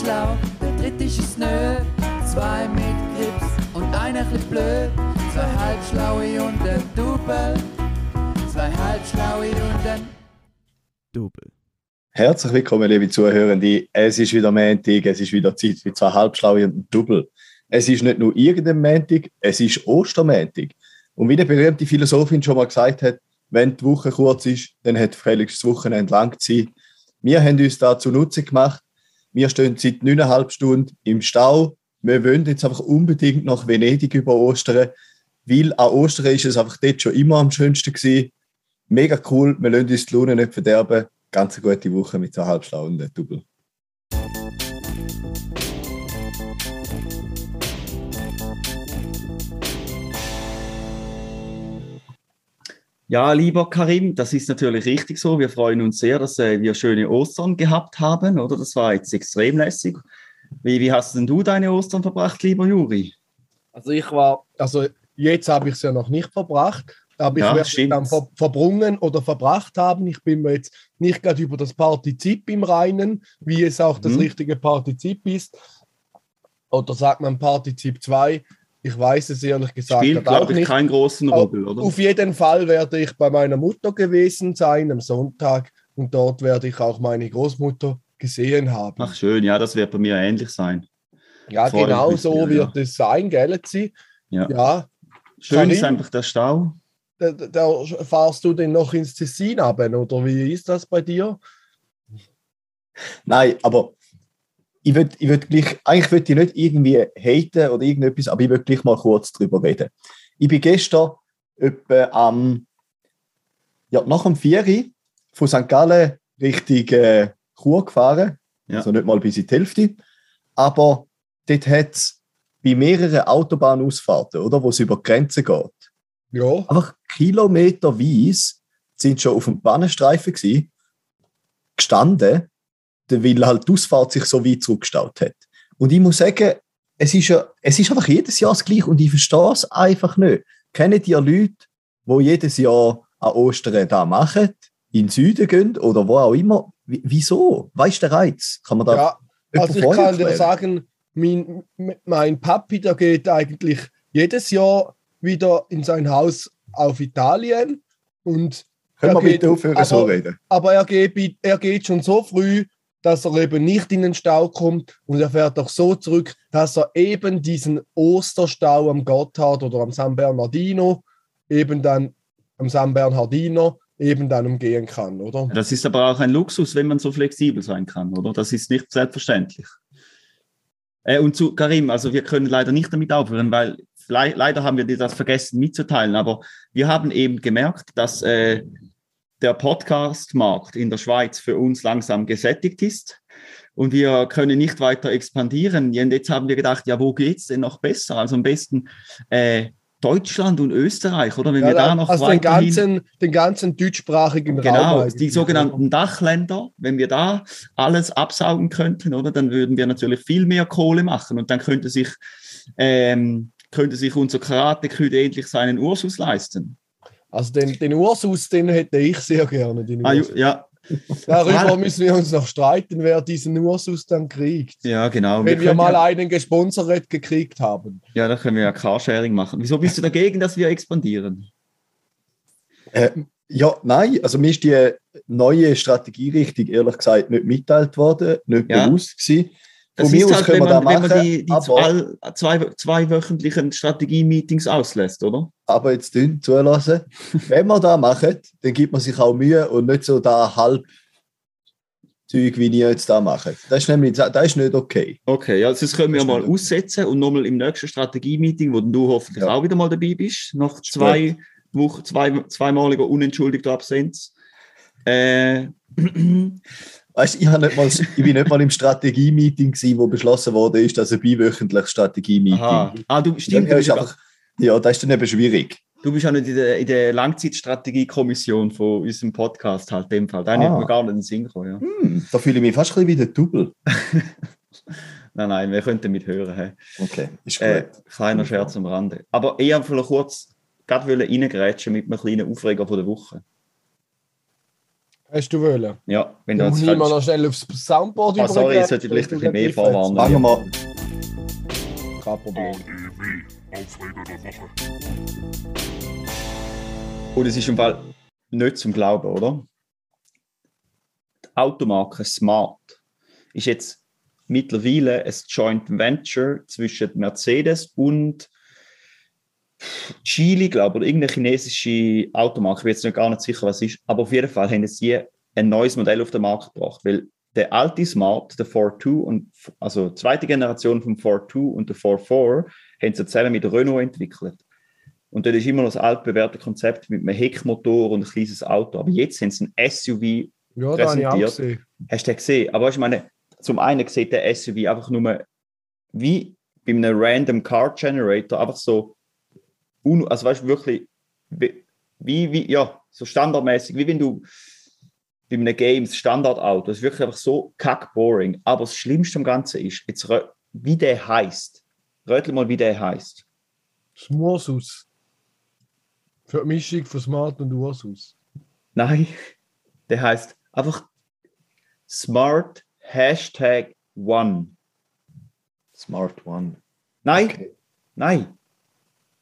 schlau, der dritte ist es nö. Zwei mit Grips und einer bisschen blöd. Zwei halbschlaue und ein Double. Zwei halbschlaue und ein Double. Herzlich willkommen, liebe Zuhörende. Es ist wieder Montag, es ist wieder Zeit für zwei Halbschlaue und ein Double. Es ist nicht nur irgendein Montag, es ist Ostermontag. Und wie die berühmte Philosophin schon mal gesagt hat, wenn die Woche kurz ist, dann hat Felix das Wochenende lang Zeit. Wir haben uns dazu Nutze gemacht. Wir stehen seit neuneinhalb Stunden im Stau. Wir wollen jetzt einfach unbedingt nach Venedig über Ostern, weil an Ostern ist es einfach dort schon immer am schönsten gewesen. Mega cool, wir lassen uns die Laune nicht verderben. Ganz eine gute Woche mit so halbschlau und Double. Ja, lieber Karim, das ist natürlich richtig so. Wir freuen uns sehr, dass äh, wir schöne Ostern gehabt haben, oder? Das war jetzt extrem lässig. Wie, wie hast denn du deine Ostern verbracht, lieber Juri? Also ich war, also jetzt habe ich es ja noch nicht verbracht, aber ich Ja, werde es dann ver verbrungen oder verbracht haben. Ich bin mir jetzt nicht gerade über das Partizip im Reinen, wie es auch das Mhm. richtige Partizip ist. Oder sagt man Partizip 2? Ich weiß es ehrlich gesagt Spielt, auch glaube ich, nicht. keinen großen Rubbel, oder? Auf jeden Fall werde ich bei meiner Mutter gewesen sein am Sonntag und dort werde ich auch meine Großmutter gesehen haben. Ach schön, ja, das wird bei mir ähnlich sein. ja, freue genau so sehr, wird es sein, gell, sie? Ja. Ja, Schön ist Karim? einfach der Stau. da, da fahrst du denn noch ins Tessin ab, oder wie ist das bei dir? Nein, aber ich würde ich würd gleich, eigentlich würde ich nicht irgendwie haten oder irgendetwas, aber ich würde gleich mal kurz drüber reden. Ich bin gestern etwa am, ja, nach dem Vieri von St. Gallen Richtung äh, Chur gefahren. Ja. Also nicht mal bis in die Hälfte. Aber dort hat es bei mehreren Autobahnausfahrten, oder, wo es über die Grenze geht, Ja, einfach kilometerweise sind schon auf dem Bahnenstreifen gsi, gestanden, weil halt die Ausfahrt sich so weit zurückgestaut hat. Und ich muss sagen, es ist, ja, es ist einfach jedes Jahr das Gleiche und ich verstehe es einfach nicht. Kennen die Leute, die jedes Jahr an Ostern da machen, in den Süden gehen oder wo auch immer? Wie- Wieso? Weißt du den Reiz? Kann man da ja also ich kann dir sagen, mein, mein Papi, der geht eigentlich jedes Jahr wieder in sein Haus auf Italien und Können wir bitte aufhören, so aber- reden? aber er geht, er geht schon so früh, dass er eben nicht in den Stau kommt und er fährt auch so zurück, dass er eben diesen Osterstau am Gotthard oder am San Bernardino eben dann am San Bernardino eben dann umgehen kann, oder? Das ist aber auch ein Luxus, wenn man so flexibel sein kann, oder? Das ist nicht selbstverständlich. Äh, und zu Karim, also wir können leider nicht damit aufhören, weil le leider haben wir dir das vergessen mitzuteilen, aber wir haben eben gemerkt, dass äh, der Podcast-Markt in der Schweiz für uns langsam gesättigt ist und wir können nicht weiter expandieren. Und jetzt haben wir gedacht, ja, wo geht's denn noch besser? Also am besten äh, Deutschland und Österreich, oder? Wenn wir da noch also den weiterhin... ganzen, den ganzen deutschsprachigen Raum. Genau, die sogenannten Dachländer, wenn wir da alles absaugen könnten, oder, dann würden wir natürlich viel mehr Kohle machen und dann könnte sich, ähm, könnte sich unser Karate-Küde endlich seinen Ursus leisten. Also den, den Ursus, den hätte ich sehr gerne. Den Ah, ja, Darüber müssen wir uns noch streiten, wer diesen Ursus dann kriegt. ja, genau. Wenn wir können mal ja, einen gesponsert gekriegt haben. ja, da können wir ja Carsharing machen. Wieso bist du dagegen, dass wir expandieren? Äh, ja, nein, also mir ist die neue Strategierichtung ehrlich gesagt nicht mitteilt worden, nicht Ja. bewusst gewesen. Das Von ist halt, können wenn wir man, wenn man die, die aber- zwei, zwei wöchentlichen Strategie-Meetings auslässt, oder? Aber jetzt dünn zulassen. Wenn wir da machen, dann gibt man sich auch Mühe und nicht so da halb Zeug, wie ihr jetzt da macht. Das ist nämlich das ist nicht okay. Okay, ja, das können wir Das mal stimmt. aussetzen und nochmal im nächsten Strategie-Meeting, wo du hoffentlich Ja. auch wieder mal dabei bist, nach zwei Wochen, zwei, zweimaliger unentschuldigter Absenz. Äh, Weißt, ich, nicht mal, ich bin nicht mal im Strategie-Meeting, wo beschlossen wurde, ist, dass ein biwöchentliches Strategie-Meeting. Ah, du, stimmt, du einfach, ja, das ist dann eben schwierig. du bist ja nicht in der, in der Langzeitstrategie-Kommission von unserem Podcast halt, in dem Fall. Da Ah. hätte mir gar nicht in den Sinn gekommen, ja. Hm, da fühle ich mich fast ein bisschen wie der Double. Nein, nein, wir könnten mithören. Hey. Okay, ist gut. Äh, kleiner Scherz am Rande. Aber eher vielleicht kurz gerade reingrätschen mit einem kleinen Aufreger von der Woche. Hast du wollen? Ja, wenn du jetzt ich mal noch schnell aufs Soundboard Ah, sorry, jetzt sollte ich vielleicht ein bisschen mehr vorwarnen. Fangen wir mal. Kein Problem. Und es ist im Fall nicht zum Glauben, oder? Die Automarke Smart ist jetzt mittlerweile ein Joint Venture zwischen Mercedes und Chile, glaube ich, oder irgendeine chinesische Automarke. Ich bin jetzt nicht gar nicht sicher, was es ist. Aber auf jeden Fall haben sie ein neues Modell auf den Markt gebracht, weil der alte Smart, der 4.2 und also die zweite Generation vom 4.2 und der 4.4 haben sie zusammen mit Renault entwickelt. Und dort ist immer noch das altbewährte Konzept mit einem Heckmotor und ein kleines Auto. Aber jetzt haben sie ein SUV. Ja, da präsentiert. gesehen. Hast du den gesehen? Aber ich meine, zum einen sieht der SUV einfach nur wie bei einem Random Car Generator, einfach so, un also weißt du, wirklich, wie, wie, ja, so standardmäßig, wie wenn du bei einem Games Standardauto, das ist wirklich einfach so kack boring. Aber das Schlimmste am Ganzen ist, jetzt, wie der heißt. Rötel mal, wie der heißt. Das Ursus. Für die Mischung von Smart und Ursus. Nein, der heißt einfach Smart Hashtag One. Smart One. Nein, Okay. nein,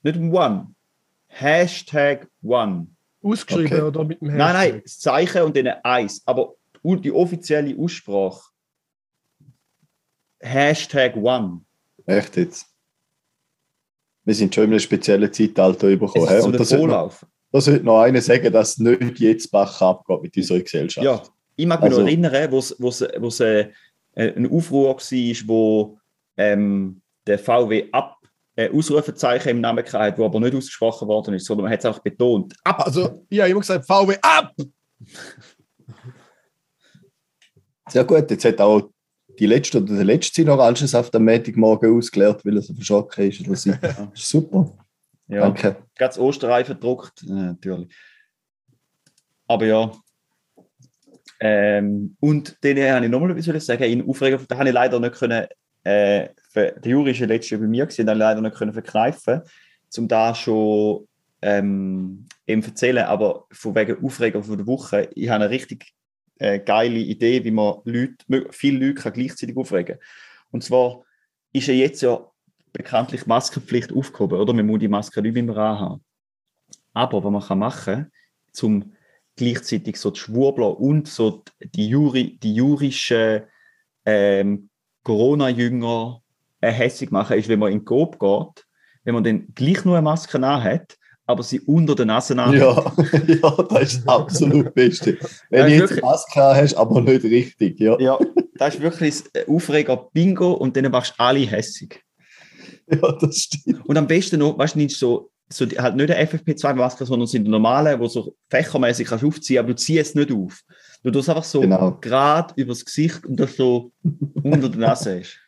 nicht ein One. Hashtag One. Ausgeschrieben Okay. oder mit dem Nein, nein, Hashtag? das Zeichen und dann ein Eis. Aber die offizielle Aussprache Hashtag One. Echt jetzt? Wir sind schon in einem speziellen Zeitalter Es bekommen. ist so Und der da sollte, noch, Vorlauf. da sollte noch einer sagen, dass nicht jetzt Bach abgeht mit unserer Gesellschaft. Ja, ich mag mich Also- noch erinnern, wo es wo's, äh, ein Aufruhr war, wo ähm, der VW ab äh, Ausrufezeichen im Namen hatte, wo aber nicht ausgesprochen worden ist, sondern man hat es einfach betont. Ab! Also, ich habe gesagt, VW ab! Sehr gut, jetzt hat auch die letzte oder der letzte seinen Orangensaft am Montagmorgen ausgeleert, weil er so verschocken ist. Oder so. Super. Ja, Danke. ganz gedruckt, äh, natürlich. Aber ja. Ähm, und den habe ich nochmal etwas sagen. In Aufregung, da habe ich leider nicht können, äh, der Juri ja letztes Jahr bei mir gewesen, ich leider nicht können verkneifen, um da schon ähm, eben erzählen. Aber von wegen Aufregung von der Woche, ich habe eine richtig äh, geile Idee, wie man Leute, viele Leute kann gleichzeitig aufregen kann. Und zwar ist ja jetzt ja bekanntlich Maskenpflicht aufgehoben, oder? Man muss die Maske nicht mehr anhaben. Aber was man kann machen zum gleichzeitig so die Schwurbler und so die, Juri, die jurischen ähm, Corona-Jünger äh, hässig machen, ist, wenn man in Coop geht, wenn man dann gleich nur eine Maske anhat, aber sie unter der Nase anhat. Ja, ja, das ist das absolut Beste. Wenn du jetzt wirklich. Maske hast, aber nicht richtig. Ja, Ja, das ist wirklich das Aufreger-Bingo und dann machst du alle hässig. ja das stimmt. Und am besten noch, weißt du, nicht so, so halt nicht eine FFP2-Maske, sondern sind die normale, wo so fächermäßig kannst aufziehen, aber du ziehst es nicht auf. Du tust einfach so Genau. gerade übers Gesicht und das so unter der Nase ist.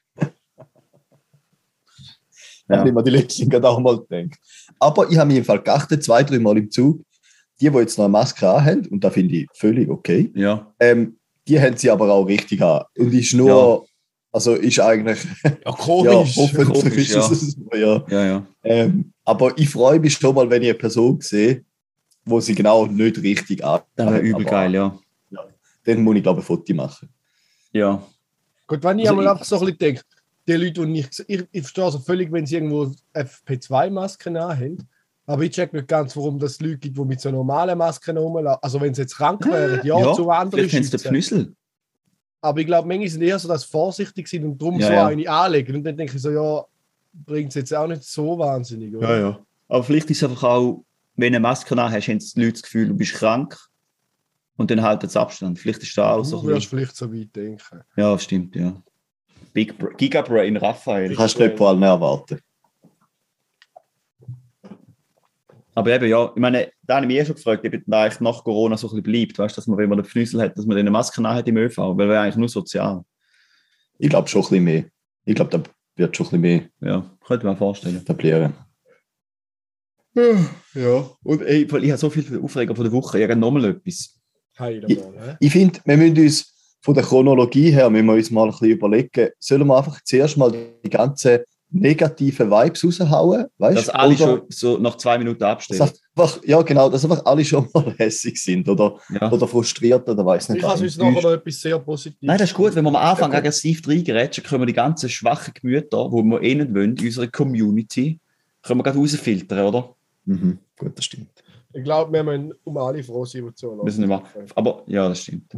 Ja. Ja. Ich mir die letzten gerade auch mal gedacht. Aber ich habe mich im Fall geachtet, zwei, drei Mal im Zug, die, die jetzt noch eine Maske haben, und da finde ich völlig okay, Ja. ähm, die haben sie aber auch richtig an. Und ist nur, Ja. also ist eigentlich, Ja, ja, komisch. hoffentlich komisch, ist es so, ja. Ja, ja. Ähm, aber ich freue mich schon mal, wenn ich eine Person sehe, wo sie genau nicht richtig an. Das wäre übel aber geil, ja. Dann muss ich, glaube ich, ein Foto machen. Ja. Gut, wenn ich Also einmal ich- einfach so ein bisschen denke, die Leute, die ich, ich, ich verstehe also völlig, wenn sie irgendwo FP2-Masken haben, aber ich check nicht ganz, warum das Leute gibt, die mit so normalen Masken rumlaufen. Also wenn sie jetzt krank wären, ja, zu anderen vielleicht den. Pnüssel. Aber ich glaube, manche sind eher so, dass sie vorsichtig sind und darum Ja, so ja. eine anlegen. Und dann denke ich so, ja, bringt es jetzt auch nicht so wahnsinnig. Oder? ja. Aber vielleicht ist es einfach auch, wenn du eine Maske hast, haben die Leute das Gefühl, du bist krank. Und dann halten sie Abstand. Vielleicht ist da auch so Du wirst vielleicht so weit denken. Ja, stimmt, ja. Big Bra Gigabrain Raphael. Du kannst nicht vor allem erwarten. Aber eben, ja, ich meine, da habe ich mich eh schon gefragt, ob eigentlich nach Corona so ein bisschen bleibt, weißt du, dass man, wenn man den Pfnüssel hat, dass man eine Maske hat im ÖV, weil wäre eigentlich nur sozial. Ich glaube schon ein bisschen mehr. Ich glaube, da wird schon ein bisschen mehr Ja, könnte man vorstellen. etablieren. Ja, und ey, weil ich habe so viel für Aufreger von der Woche, ich habe nochmal etwas. Heil Ich-? Ich finde, wir müssen uns von der Chronologie her müssen wir uns mal ein bisschen überlegen, sollen wir einfach zuerst mal die ganzen negative Vibes raushauen, weißt Dass alle Oder schon so nach zwei Minuten einfach, ja, genau, dass einfach alle schon mal hässig sind oder, Ja. oder frustriert oder weiß nicht. Ich habe uns nachher noch etwas sehr Positives. Nein, das ist gut, wenn wir am Anfang Okay. aggressiv reingerätschen, können wir die ganzen schwachen Gemüter, die wir eh nicht wollen, in unserer Community, können wir gerade rausfiltern, oder? Mhm, gut, das stimmt. Ich glaube, wir müssen um alle Situationen. Müssen wir machen. Aber ja, das stimmt.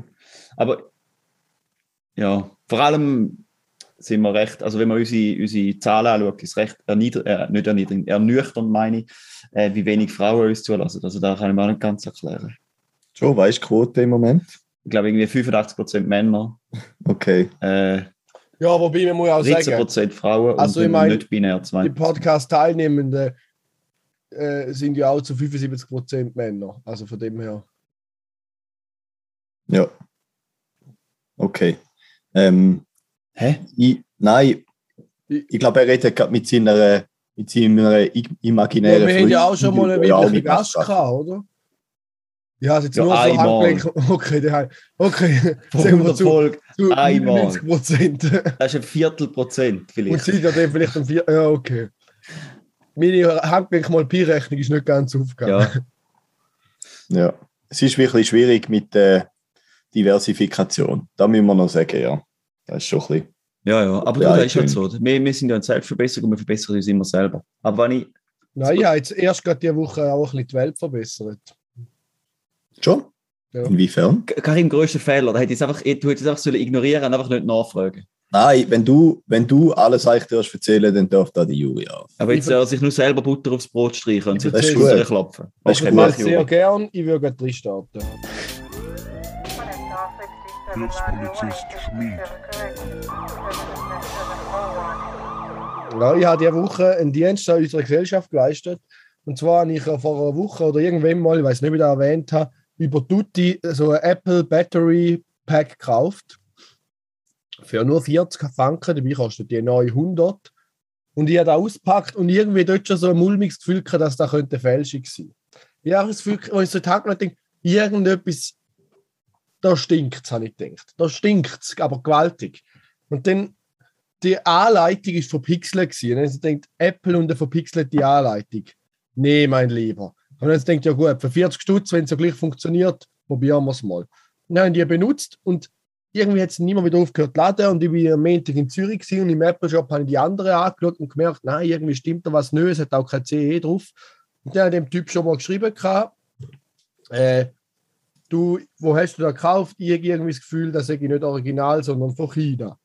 Aber ja, vor allem sind wir recht, also wenn man unsere, unsere Zahlen anschaut, ist recht erniedrig, äh, nicht erniedrigend, ernüchternd meine ich, äh, wie wenig Frauen uns zulassen. Also da kann ich mir auch nicht ganz erklären. Schon, weißt du, Quote im Moment? Ich glaube irgendwie 85% Männer, Okay. äh, Ja, wobei man muss auch sagen, 13% Frauen Also und ich meine, nicht binär die 2. Podcast-Teilnehmenden äh, sind ja auch zu 75% Männer. Also von dem her. Ja. Okay. Ähm, Hä? ich, nein, Ich- ich glaube, er redet gerade mit seiner, mit seiner i- Ja, imaginären wir haben ja auch schon mal einen ja weiblichen Gast gehabt, oder? Ja, also jetzt Ja, nur so. Handgelenk. Okay, der, okay. Sagen wir 100 zu, Folgen, zu einmal. 90 Prozent. das ist ein Viertel Prozent Und vielleicht. sie dann vielleicht um vier. Ja, okay. Meine Handgelenk mal Pi-Rechnung ist nicht ganz aufgegangen. Ja, Ja. Es ist wirklich schwierig mit der Diversifikation. Da müssen wir noch sagen, ja. Das ist schon ein bisschen. ja, ja. aber Ja, du, das ist halt so. Wir, wir sind ja in Selbstverbesserung, wir verbessern uns immer selber. Aber wenn ich, Nein, habe jetzt erst gerade diese Woche auch ein bisschen die Welt verbessert. Schon? Ja. Inwiefern? Karim, größter Fehler, da hätte einfach, du hättest es einfach sollen ignorieren und einfach nicht nachfragen. Nein, wenn du, wenn du alles eigentlich darfst erzählen, dann darf da die Jury auf. Aber Ich jetzt soll er sich nur selber Butter aufs Brot streichen und sich Das klopfen. Das ist Okay, gut. mach Ich sehr Juri. gern, ich würde gerade starten. Hilfspolizist Schmid. Ja, ich habe diese Woche einen Dienst an unserer Gesellschaft geleistet. Und zwar habe ich vor einer Woche oder irgendwann mal, ich weiß nicht, wie ich das erwähnt habe, über Tutti so ein Apple Battery Pack gekauft. Für nur 40 Franken, dabei kostet die neue 100. Und ich habe das ausgepackt und irgendwie dort schon so ein mulmiges Gefühl gehabt, dass das könnte Fälschung sein. Ich habe das Gefühl, als ich so Tag noch denke, irgendetwas, da stinkt es, habe ich gedacht. Da stinkt es, aber gewaltig. Und dann die Anleitung ist verpixelt gewesen. Und dann gedacht, Apple und eine verpixelte Anleitung. Nee, mein Lieber. Und dann denkt ja gut, für 40 Stutz, wenn es so gleich funktioniert, probieren wir es mal. Und dann haben die benutzt und irgendwie hat es niemand wieder aufgehört zu laden und ich war am Montag in Zürich gewesen und im Apple Shop habe ich die andere angeschaut und gemerkt, nein, irgendwie stimmt da was nicht, es hat auch kein CE drauf. Und dann hat dem Typ schon mal geschrieben, äh, du, wo hast du da gekauft? Ich habe irgendwie das Gefühl, das sei nicht original, sondern von China.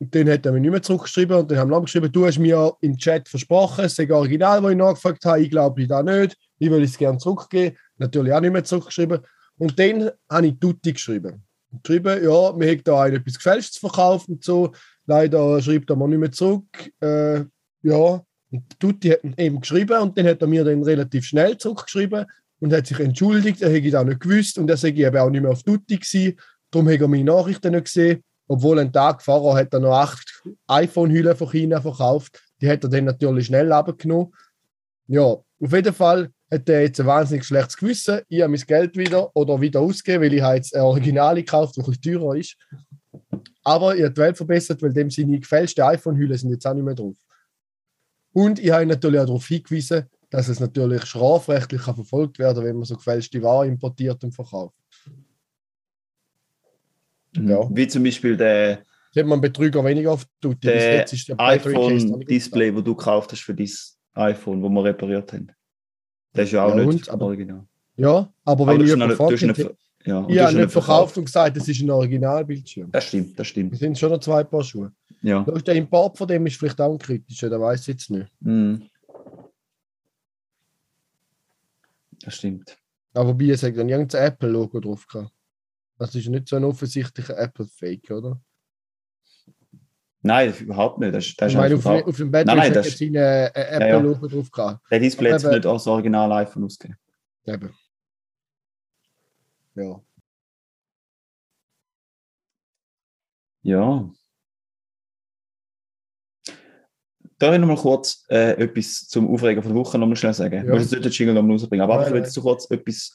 Und dann hat er mir nicht mehr zurückgeschrieben und dann haben wir geschrieben, du hast mir im Chat versprochen, es sei original, wo ich nachgefragt habe, ich glaube da nicht, ich will es gerne zurückgeben. Natürlich auch nicht mehr zurückgeschrieben. Und dann habe ich Tutti geschrieben. Geschrieben, ja, wir haben da etwas Gefälschtes verkauft und so. Leider schreibt er mir nicht mehr zurück. Äh, ja, und Tutti hat eben geschrieben und dann hat er mir dann relativ schnell zurückgeschrieben und hat sich entschuldigt, er hätte das nicht gewusst und er sei eben auch nicht mehr auf Tutti gewesen. Darum hat er meine Nachrichten nicht gesehen. Obwohl ein Tag vorher hat er noch acht iPhone-Hüllen von China verkauft. Die hat er dann natürlich schnell abgenommen. Ja, auf jeden Fall hat er jetzt ein wahnsinnig schlechtes Gewissen. Ich habe mein Geld wieder oder wieder ausgegeben, weil ich habe jetzt ein Original gekauft, das ein teurer ist. Aber ich habe die Welt verbessert, weil dem seine gefälschten iPhone-Hüllen sind jetzt auch nicht mehr drauf. Und ich habe natürlich auch darauf hingewiesen, dass es natürlich strafrechtlich kann verfolgt werden wenn man so gefälschte Ware importiert und verkauft. Ja. Wie zum Beispiel der, Das hat man Betrüger weniger oft tut. Bis der der iPhone-Display, wo du gekauft hast für dein iPhone, wo wir repariert haben. Das ist ja auch Ja, nicht und? Aber- original. Ja, aber Aber wenn du ich hast fragt, ja, ich habe nicht verkauft und gesagt, das ist ein Originalbildschirm. Das stimmt, das Das stimmt. sind schon noch zwei Paar Schuhe. Ja. Der Import von dem ist vielleicht auch ein kritischer, da weiß ich jetzt nicht. Mhm. Das stimmt. Aber bei es hat dann irgendein Apple-Logo drauf gehabt. Das ist nicht so ein offensichtlicher Apple-Fake, oder? Nein, überhaupt nicht. Das, ist- das Ich meine, auf, auf dem Battery Nein, nein, das- ein äh, Apple-Logo drauf gehabt. der Display hat nicht als Original iPhone ausgegeben. Eben. Ja. Ja. Darf ich noch mal kurz äh, etwas zum Aufregen von der Woche noch mal schnell sagen? Ja. Ich muss jetzt nicht den Jingle noch mal rausbringen, aber einfach, jetzt so kurz etwas,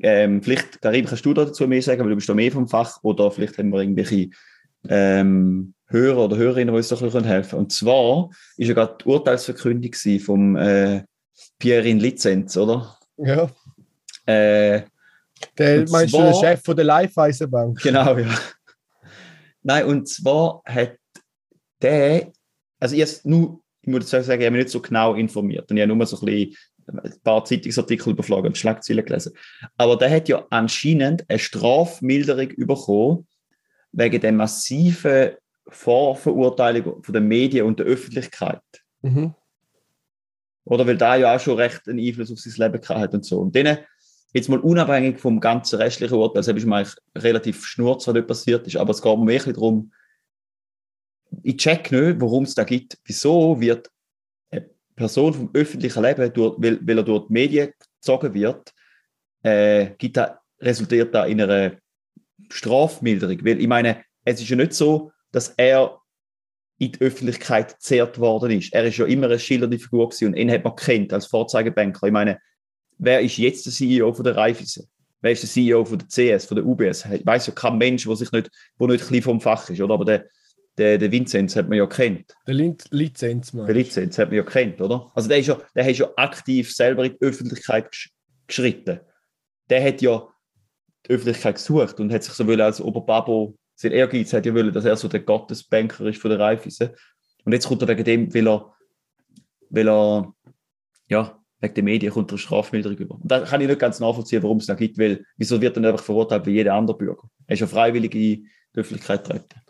ähm, vielleicht, Karim, kannst du dazu mehr sagen, weil du bist da mehr vom Fach, oder vielleicht haben wir irgendwelche ähm, Hörer oder Hörerinnen, die uns doch ein bisschen helfen können. Und zwar ist ja gerade die Urteilsverkündung vom äh, Pierre in Lizenz, oder? Ja. Äh, Der, meinst du, der zwar- Chef von der Live-Eisenbank? Genau, ja. Nein, und zwar hat der, also jetzt nur, ich muss sagen, ich habe mich nicht so genau informiert und ich habe nur so ein, bisschen, ein paar Zeitungsartikel überflogen und Schlagzeilen gelesen. Aber der hat ja anscheinend eine Strafmilderung bekommen wegen der massiven Vorverurteilung von den Medien und der Öffentlichkeit. Mhm. Oder weil da ja auch schon recht einen Einfluss auf sein Leben hat und so. Und denen, jetzt mal unabhängig vom ganzen restlichen Urteil, das ist mir eigentlich relativ schnurz, was dort passiert ist, aber es geht mir wirklich darum, ich check nicht, warum es da gibt. Wieso wird eine Person vom öffentlichen Leben, durch, weil, weil er durch die Medien gezogen wird, äh, gibt da, resultiert da in einer Strafmilderung? Weil ich meine, es ist ja nicht so, dass er in die Öffentlichkeit gezerrt worden ist. Er ist ja immer eine schildernde Figur und ihn hat man kennt als Vorzeigebanker. Ich meine, wer ist jetzt der CEO von der Raiffeisen? Wer ist der CEO von der CS, von der UBS? Ich weiß ja kein Mensch, der sich nicht, wo nicht ein bisschen vom Fach ist, oder? Aber der, der, der Vinzenz hat man ja kennt. Der Lin- Lizenz, Der meinst Lizenz hat man ja kennt, oder? Also der ist ja, der ist ja aktiv selber in die Öffentlichkeit gesch geschritten. Der hat ja die Öffentlichkeit gesucht und hat sich so wollen als Oberbabo, sein Ehrgeiz hat ja wollen, dass er so der Gottesbanker ist von der Raiffeisen. Und jetzt kommt er wegen dem, weil er, weil er, ja, wegen der Medien kommt er Strafmilderung über. Und da kann ich nicht ganz nachvollziehen, warum es da gibt, weil wieso wird er nicht einfach verurteilt wie jeder andere Bürger? Er ist ja freiwillig in die Öffentlichkeit treten.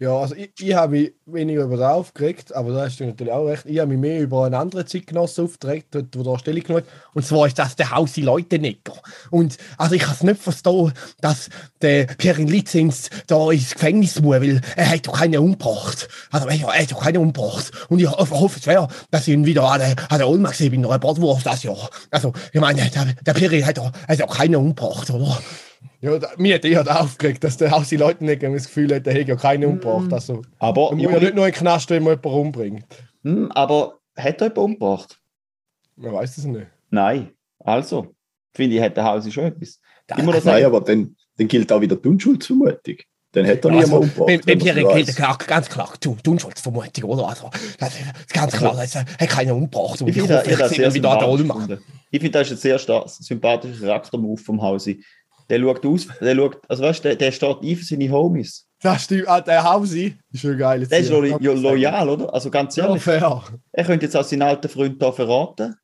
Ja, also ich, ich habe mich weniger über das aufgeregt, aber da hast du natürlich auch recht. Ich habe mich mehr über einen anderen Zeitgenossen aufgeregt, dort, wo da Stellung genommen hat. Und zwar ist das der Hausi Leutenegger. Und also ich kann es nicht verstehen, dass der Pierre Lizenz da ins Gefängnis muss, weil er hat doch keinen umgebracht. Also er, hat doch keinen umgebracht. Und ich ho- hoffe sehr, dass ich ihn wieder an der, an der Olma gesehen bin, in einer Bratwurst das Jahr. Also ich meine, der, der Pierre hat doch, hat doch keinen umgebracht, oder? Ja, da, mir hat da aufgeregt, dass der Hausi Leutenegger das Gefühl hat, der hätte ja keinen umgebracht. Also, Aber, man muss ja nicht nur in den Knast, wenn man jemanden umbringt. hm, aber hat er jemanden umgebracht? Man weiß es nicht. Nein. Also, finde ich, hat der Hausi schon etwas. Immer das Nein, aber dann, dann gilt auch wieder die Unschuldsvermutung. Dann hat er niemand umgebracht. Beim, Pierre gilt ganz klar die Unschuldsvermutung, oder? Also, das ist ganz klar, das hat keiner umgebracht. Und Ich ich, finde, hoffe, ich ich das. Ich finde, ist ein sehr star- sympathischer Charaktermove vom Hausi. Der schaut aus, der schaut, also weißt du, der, der steht ein für seine Homies. Das stimmt, ah, der Hausi ist schon geil. Der ist lo lo loyal, oder? Also ganz Ja, ehrlich, fair. er könnte jetzt auch seinen alten Freund da verraten.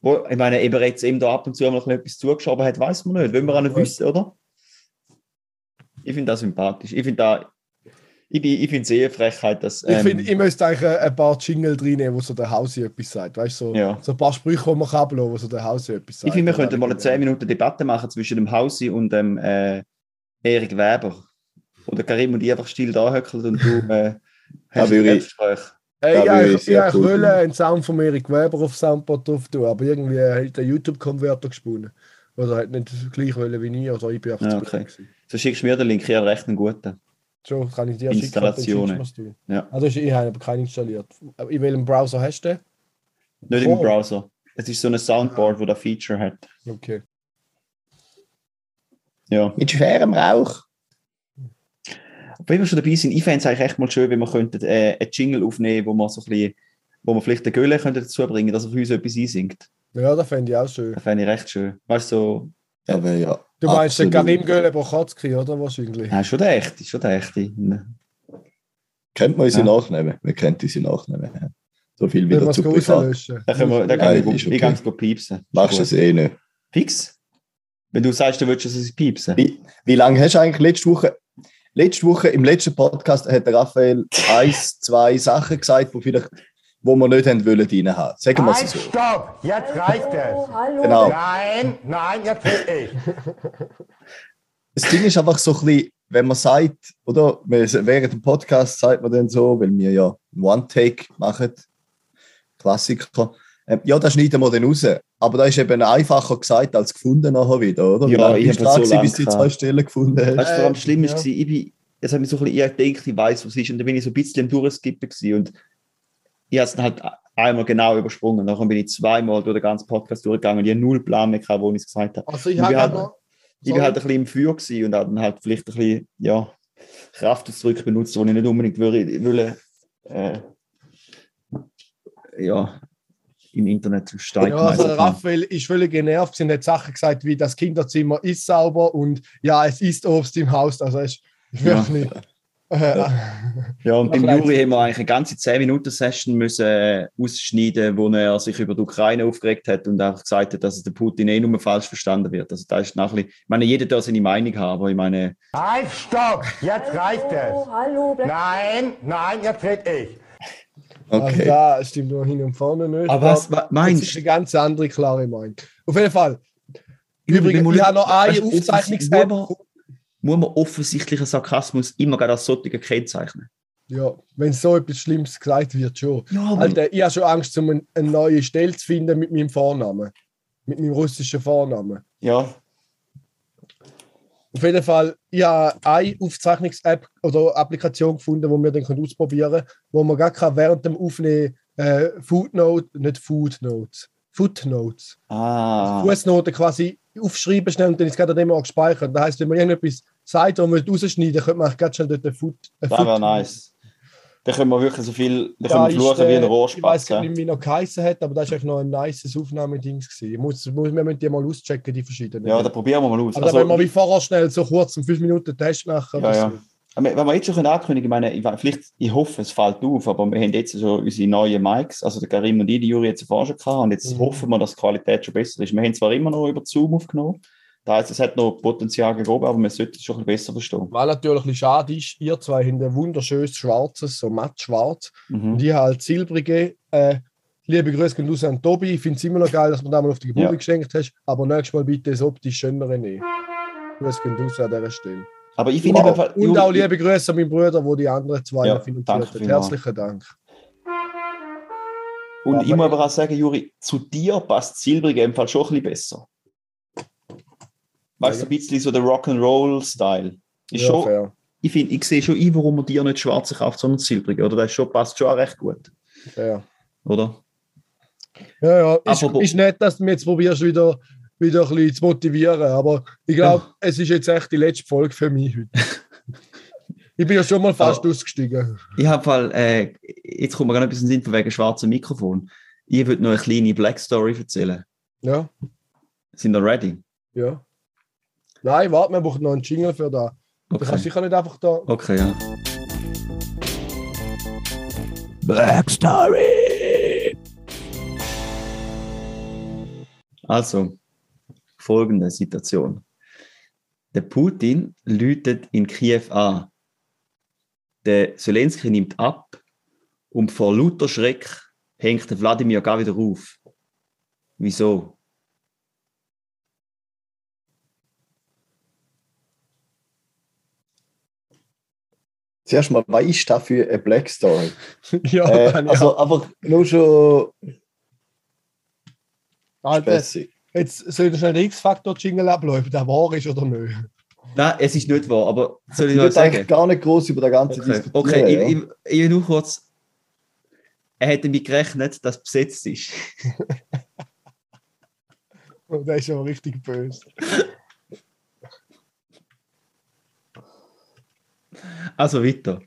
Wo, ich meine, eben jetzt ihm da ab und zu mal noch etwas zugeschoben hat, weiß man nicht. Wollen wir auch nicht Ja. wissen, oder? Ich finde das sympathisch. Ich finde da, ich, bin- ich finde es eh eine Frechheit, dass. Ich ähm, finde, ich müsste eigentlich ein- paar Jingle reinnehmen, wo so der Hausi etwas sagt. Weißt du, so, Ja. so ein paar Sprüche, die man kann, wo so der Hausi etwas sagt. Ich finde, wir könnten mal eine 10 Minuten Debatte machen zwischen dem Hausi und dem äh, Erik Weber. Oder Karim und ich einfach still da höckeln und du äh, hast ein ich- Selbstgespräch. Hey, Ja, ich ich ich cool wollte einen Sound von Erik Weber auf Soundboard drauf tun, aber irgendwie hat der YouTube-Konverter gesponnen. Oder hat nicht gleich wollen wie ich, oder ich bin einfach Ja, zu okay. So schickst du mir den Link, ich habe recht einen guten. Schon, kann ich dir schicken, Installationen. du. Ja. Also ich habe aber keinen installiert. Aber In welchem Browser hast du den? Nicht im Oh. Browser. Es ist so ein Soundboard, wo das Feature hat. Okay. Ja. Mit schwerem Rauch. Wenn wir schon dabei sind, ich fände es eigentlich echt mal schön, wenn wir könnten, äh, einen Jingle aufnehmen wo man so ein bisschen, wo man vielleicht den Gölle könnte dazu bringen, dass er für uns etwas einsingt. Ja, das fände ich auch schön. Das fände ich recht schön. Weißt du, so, Aber ja. Du meinst den absolut. Karim Göle Bochatzki, oder? Wahrscheinlich. ja, schon der echte, schon der echte. Kennt man unsere Ja. Nachnamen? Wir kennen unsere Nachnamen. ja. So viel wieder wir zu privat. Da können wir, da Nein, kann ich, kann es piepsen. Machst du es eh nicht. Fix? Wenn du sagst, du willst es piepsen. Wie, wie lange hast du eigentlich letzte Woche? Letzte Woche, im letzten Podcast, hat der Raphael eins, zwei Sachen gesagt, wo, vielleicht, wo wir nicht haben wollen rein haben. Sagen wir es so. stopp! Jetzt reicht es! Genau. Nein, nein, jetzt will ich! Das Ding ist einfach so ein bisschen, wenn man sagt, oder während dem Podcast sagt man dann so, weil wir ja einen One-Take machen, Klassiker. Ähm, ja, das schneiden wir dann raus. Aber da ist eben einfacher gesagt als gefunden nachher wieder, oder? Ja, lange ich bist du hab dran so gewesen, lang bis du die zwei. Stellen gefunden hast? Weißt du, vor allem Äh, schlimm ist, ja. war, ich bin, es hat mich so ein bisschen, ich denke, ich weiß, was es ist. Und dann bin ich so ein bisschen am Durchskippen gewesen und ich habe es dann halt einmal genau übersprungen. Nachher bin ich zweimal durch den ganzen Podcast durchgegangen und ich habe null Plan mehr gehabt, wo ich es gesagt habe. Also ich Ich habe bin halt- noch. Ich war halt ein bisschen im Feuer gewesen und habe dann halt vielleicht ein bisschen, ja, Kraftausdrücke benutzt, die ich nicht unbedingt würde, würde äh, ja, im Internet zu steigen. Ja, also Raphael ist völlig genervt. Sie hat Sachen gesagt wie das Kinderzimmer ist sauber und ja, es ist Obst im Haus. Also es ist wirklich. Äh, Ja, und beim Juri haben wir eigentlich eine ganze 10-Minuten-Session müssen äh, ausschneiden, wo er sich über die Ukraine aufgeregt hat und einfach gesagt hat, dass der Putin eh nur falsch verstanden wird. Also da ist nachher, ich meine, jeder darf seine Meinung haben, aber ich meine, Halt, stopp! Jetzt reicht Hallo, es! hallo, Nein, nein, jetzt red ich! Also Okay. da stimmt nur hin und vorne nicht. aber was wa- Das meinst ist eine ganz andere klare Meinung. Auf jeden Fall. Übrigens, ich habe noch eine weißt du, Aufzeichnungs-App. Muss man offensichtlichen Sarkasmus immer gerade als solche kennzeichnen? Ja, wenn so etwas Schlimmes gesagt wird, schon. Ja, Alter, ich habe schon Angst, um eine, eine neue Stelle zu finden mit meinem Vornamen. Mit meinem russischen Vornamen. ja, Auf jeden Fall, ich habe eine Aufzeichnungs-App oder Applikation gefunden, die wir dann ausprobieren können, wo man gar kann während dem Aufnehmen äh, Footnote, nicht Footnotes, Footnotes, ah, Fußnoten quasi aufschreiben schnell und dann ist es gerade an dem Ort gespeichert. Das heisst, wenn man irgendetwas sagt und man rausschneiden könnte man ganz schnell dort ein Foot. Das wäre nice. Da können wir wirklich so viel, da können wir fluchen wie ein äh, Ich weiß Rohrspatz. gar ja. nicht, wie noch geheißen hat, aber das war noch ein nices. Ich muss, muss, wir müssen die mal auschecken, die verschiedenen. Ja, da probieren wir mal aus. aber Also, wenn wir wie vorher schnell so kurz einen 5 Minuten Test machen. Ja, ja. so. Wenn wir jetzt schon ankündigen, ich meine, ich, vielleicht, ich hoffe, es fällt auf, aber wir haben jetzt schon unsere neuen Mics, also der Karim und ich, die Juri jetzt vorher schon gehabt, und jetzt Mhm. hoffen wir, dass die Qualität schon besser ist. Wir haben zwar immer noch über Zoom aufgenommen, das heißt, es hat noch Potenzial gegeben, aber wir sollten es schon ein bisschen besser verstehen. Was natürlich ein bisschen schade ist, ihr zwei habt ein wunderschönes schwarzes, so matt schwarz. Mhm. Und ich halt silbrige. Äh, liebe Grüße gehen raus an Tobi. Ich finde es immer noch geil, dass du mir da mal auf die Geburt Ja. geschenkt hast. Aber nächstes Mal bitte das optisch schönere nehmen. Grüße gehen raus an dieser Stelle. Aber ich finde, Wow. Und auch liebe Grüße an meinen Bruder, der die anderen zwei Ja, finanziert danke hat. Herzlichen Dank. und ich aber- muss aber auch sagen, Juri, zu dir passt Silbrige im Fall schon ein bisschen besser. Weißt du, ein bisschen so der Rock'n'Roll-Style. Ist Ja, schon, fair. ich finde, ich sehe schon ein, warum man dir nicht schwarze kauft, sondern silbrige. Oder das schon, passt schon auch recht gut. fair. Oder? Ja, ja. Ist, Aber- ist nett, dass du mich jetzt probierst, wieder, wieder ein bisschen zu motivieren. Aber ich glaube, es ist jetzt echt die letzte Folge für mich heute. ich bin ja schon mal fast Ja. ausgestiegen. Ich habe Fall, äh, jetzt kommt mir gerade etwas in den Sinn von wegen schwarzem Mikrofon. Ich würde noch eine kleine Black Story erzählen. Ja, Sind ihr ready? ja. Nein, warte, wir brauchen noch einen Jingle für da. Du kannst Okay. sicher nicht einfach da. Okay, ja. Black Story. Also, folgende Situation. Der Putin läutet in Kiew an. Der Zelensky nimmt ab und vor lauter Schreck hängt der Wladimir gar wieder auf. Wieso? Zuerst mal, was ist das für eine Black Story? ja, äh, dann, ja. also, aber nur schon Alter, spässig. Jetzt soll ich schnell den X-Factor-Jingle abläufen, der wahr ist oder nicht. Nein, es ist nicht wahr, aber soll ich Ich mal sagen? eigentlich gar nicht groß über das Ganze Okay, diskutieren. okay ja. ich, ich, ich will nur kurz. Er hätte damit gerechnet, dass es besetzt ist. Oh, der ist schon richtig böse. Also weiter.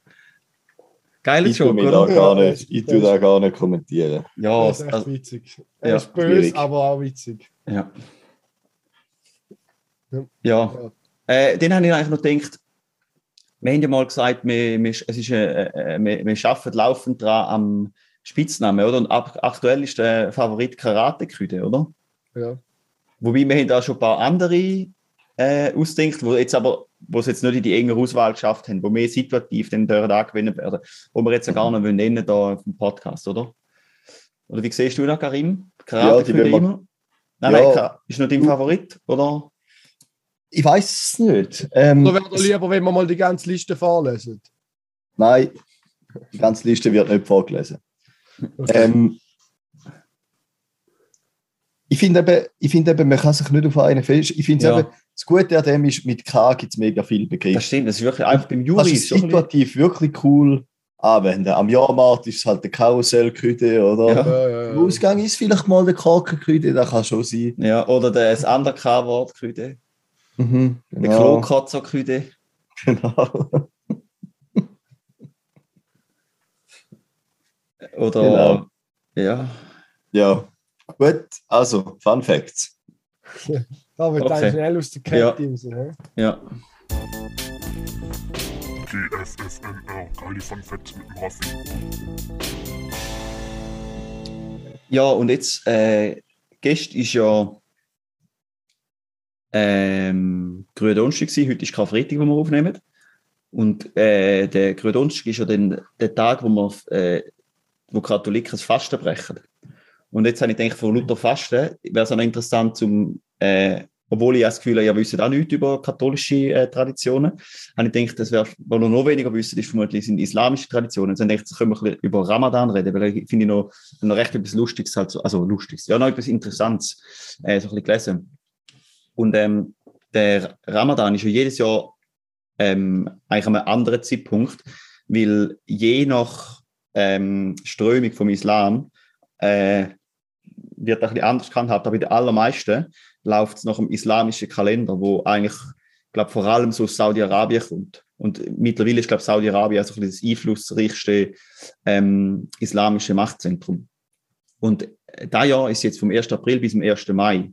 Geiler ich da oder? gar nicht, ich tue da gar nicht kommentieren. Ja, das ist echt also, witzig. Er ja, ist böse, aber auch witzig. Ja. Ja. Ja. Äh, den habe ich eigentlich noch gedacht, wir haben ja mal gesagt, wir, wir, es ist, äh, äh, wir, wir arbeiten laufend dran am Spitznamen, oder? Und ab, aktuell ist der Favorit Karate-Küde, oder? Ja. Wobei wir haben da schon ein paar andere äh, ausdenkt, wo jetzt aber, wo es jetzt nicht in die enge Auswahl geschafft haben, wo mehr situativ dann dort angewendet werden, wo wir jetzt ja gar nicht nennen da auf dem Podcast, oder? Oder wie siehst du das, Karim? Karate die Küde wollen wir- immer? Nein, Ja. nein, ist noch dein Favorit, oder? Ich weiß es nicht. Ähm, Oder wäre doch lieber, wenn wir mal die ganze Liste vorlesen? nein, die ganze Liste wird nicht vorgelesen. Okay. Ähm, ich finde eben, ich finde eben, man kann sich nicht auf einen fest. Ich finde Ja. eben, das Gute an dem ist, mit K gibt es mega viele Das Begriffe. stimmt, das ist wirklich einfach beim Juri ist schon ein bisschen- situativ wirklich cool ah, wenn am Jahrmarkt ist es halt der Karussellküde, oder? Ja. Ja, ja, ja. Im Ausgang ist vielleicht mal der Korkenküde, das kann schon sein. Ja, oder das andere K-Wort Küde. Mhm, genau. Der Klokotzerküde. Genau. oder, genau. ja. Ja, gut, also, Fun Facts. da wird okay. dann schnell aus der Kette ja. raus. Ja. GFFNR, geile Fun Facts mit dem Raffi. Ja, und jetzt, äh, gestern ist ja ähm, Gründonnerstag gewesen, heute ist Karfreitag, wo wir aufnehmen. Und äh, der Gründonnerstag ist ja dann der Tag, wo wir, äh, wo Katholiken das Fasten brechen. Und jetzt habe ich gedacht, von Luther Fasten wäre es auch interessant, zum, äh, obwohl ich das Gefühl habe, ihr wisst auch nichts über katholische äh, Traditionen, habe ich gedacht, das wäre, was noch weniger wisst, ist vermutlich sind islamische Traditionen. Ich gedacht, jetzt können wir ein bisschen über Ramadan reden, weil ich finde noch, noch recht etwas Lustiges, halt so, also Lustiges, ja, noch etwas Interessantes, äh, so ein bisschen gelesen. Und ähm, der Ramadan ist ja jedes Jahr ähm, eigentlich an einem anderen Zeitpunkt, weil je nach ähm, Strömung vom Islam äh, wird ein bisschen anders gehandhabt, aber den allermeisten läuft es nach dem islamischen Kalender, wo eigentlich, glaube vor allem so Saudi-Arabien kommt. Und mittlerweile ist, glaube Saudi-Arabien also das einflussreichste ähm, islamische Machtzentrum. Und äh, da Jahr ist jetzt vom 1. April bis zum 1. Mai.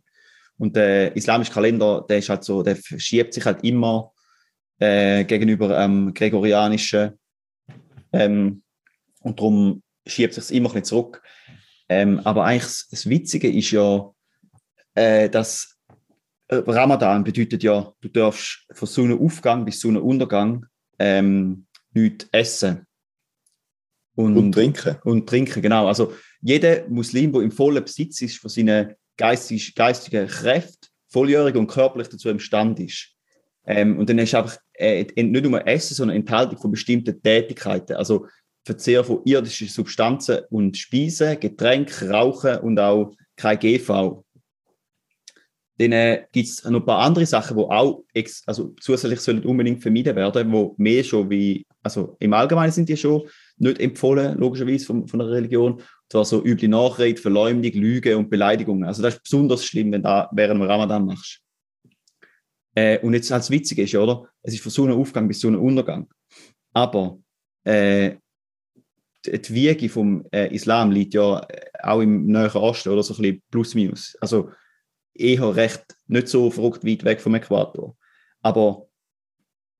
Und der islamische Kalender, der ist halt so, der verschiebt sich halt immer äh, gegenüber ähm, gregorianischen. Ähm, und darum schiebt sich immer ein bisschen zurück. Ähm, aber eigentlich das Witzige ist ja, äh, dass äh, Ramadan bedeutet ja, du darfst von Sonnenaufgang bis Sonnenuntergang ähm, nichts essen. Und trinken. Und trinken, genau. Also jeder Muslim, der im vollen Besitz ist von seinen geistig, geistigen Kräften, volljährig und körperlich dazu imstande ist. Ähm, und dann ist einfach äh, nicht nur Essen, sondern Enthaltung von bestimmten Tätigkeiten. Also Verzehr von irdischen Substanzen und Speisen, Getränke, Rauchen und auch kein GV. Dann äh, gibt es noch ein paar andere Sachen, die auch ex also zusätzlich sollen unbedingt vermieden werden, wo mehr schon wie, also im Allgemeinen sind die schon nicht empfohlen, logischerweise von, von der Religion. Und zwar so üble Nachrede, Verleumdung, Lüge und Beleidigungen. Also das ist besonders schlimm, wenn du während dem Ramadan machst. Äh, und jetzt als Witzige ist, ja, oder? Es ist von Sonnenaufgang bis Sonnenuntergang. Aber äh, die Wiege vom äh, Islam liegt ja äh, auch im Nahen Osten oder so ein bisschen plus minus. Also eher recht nicht so verrückt weit weg vom Äquator. Aber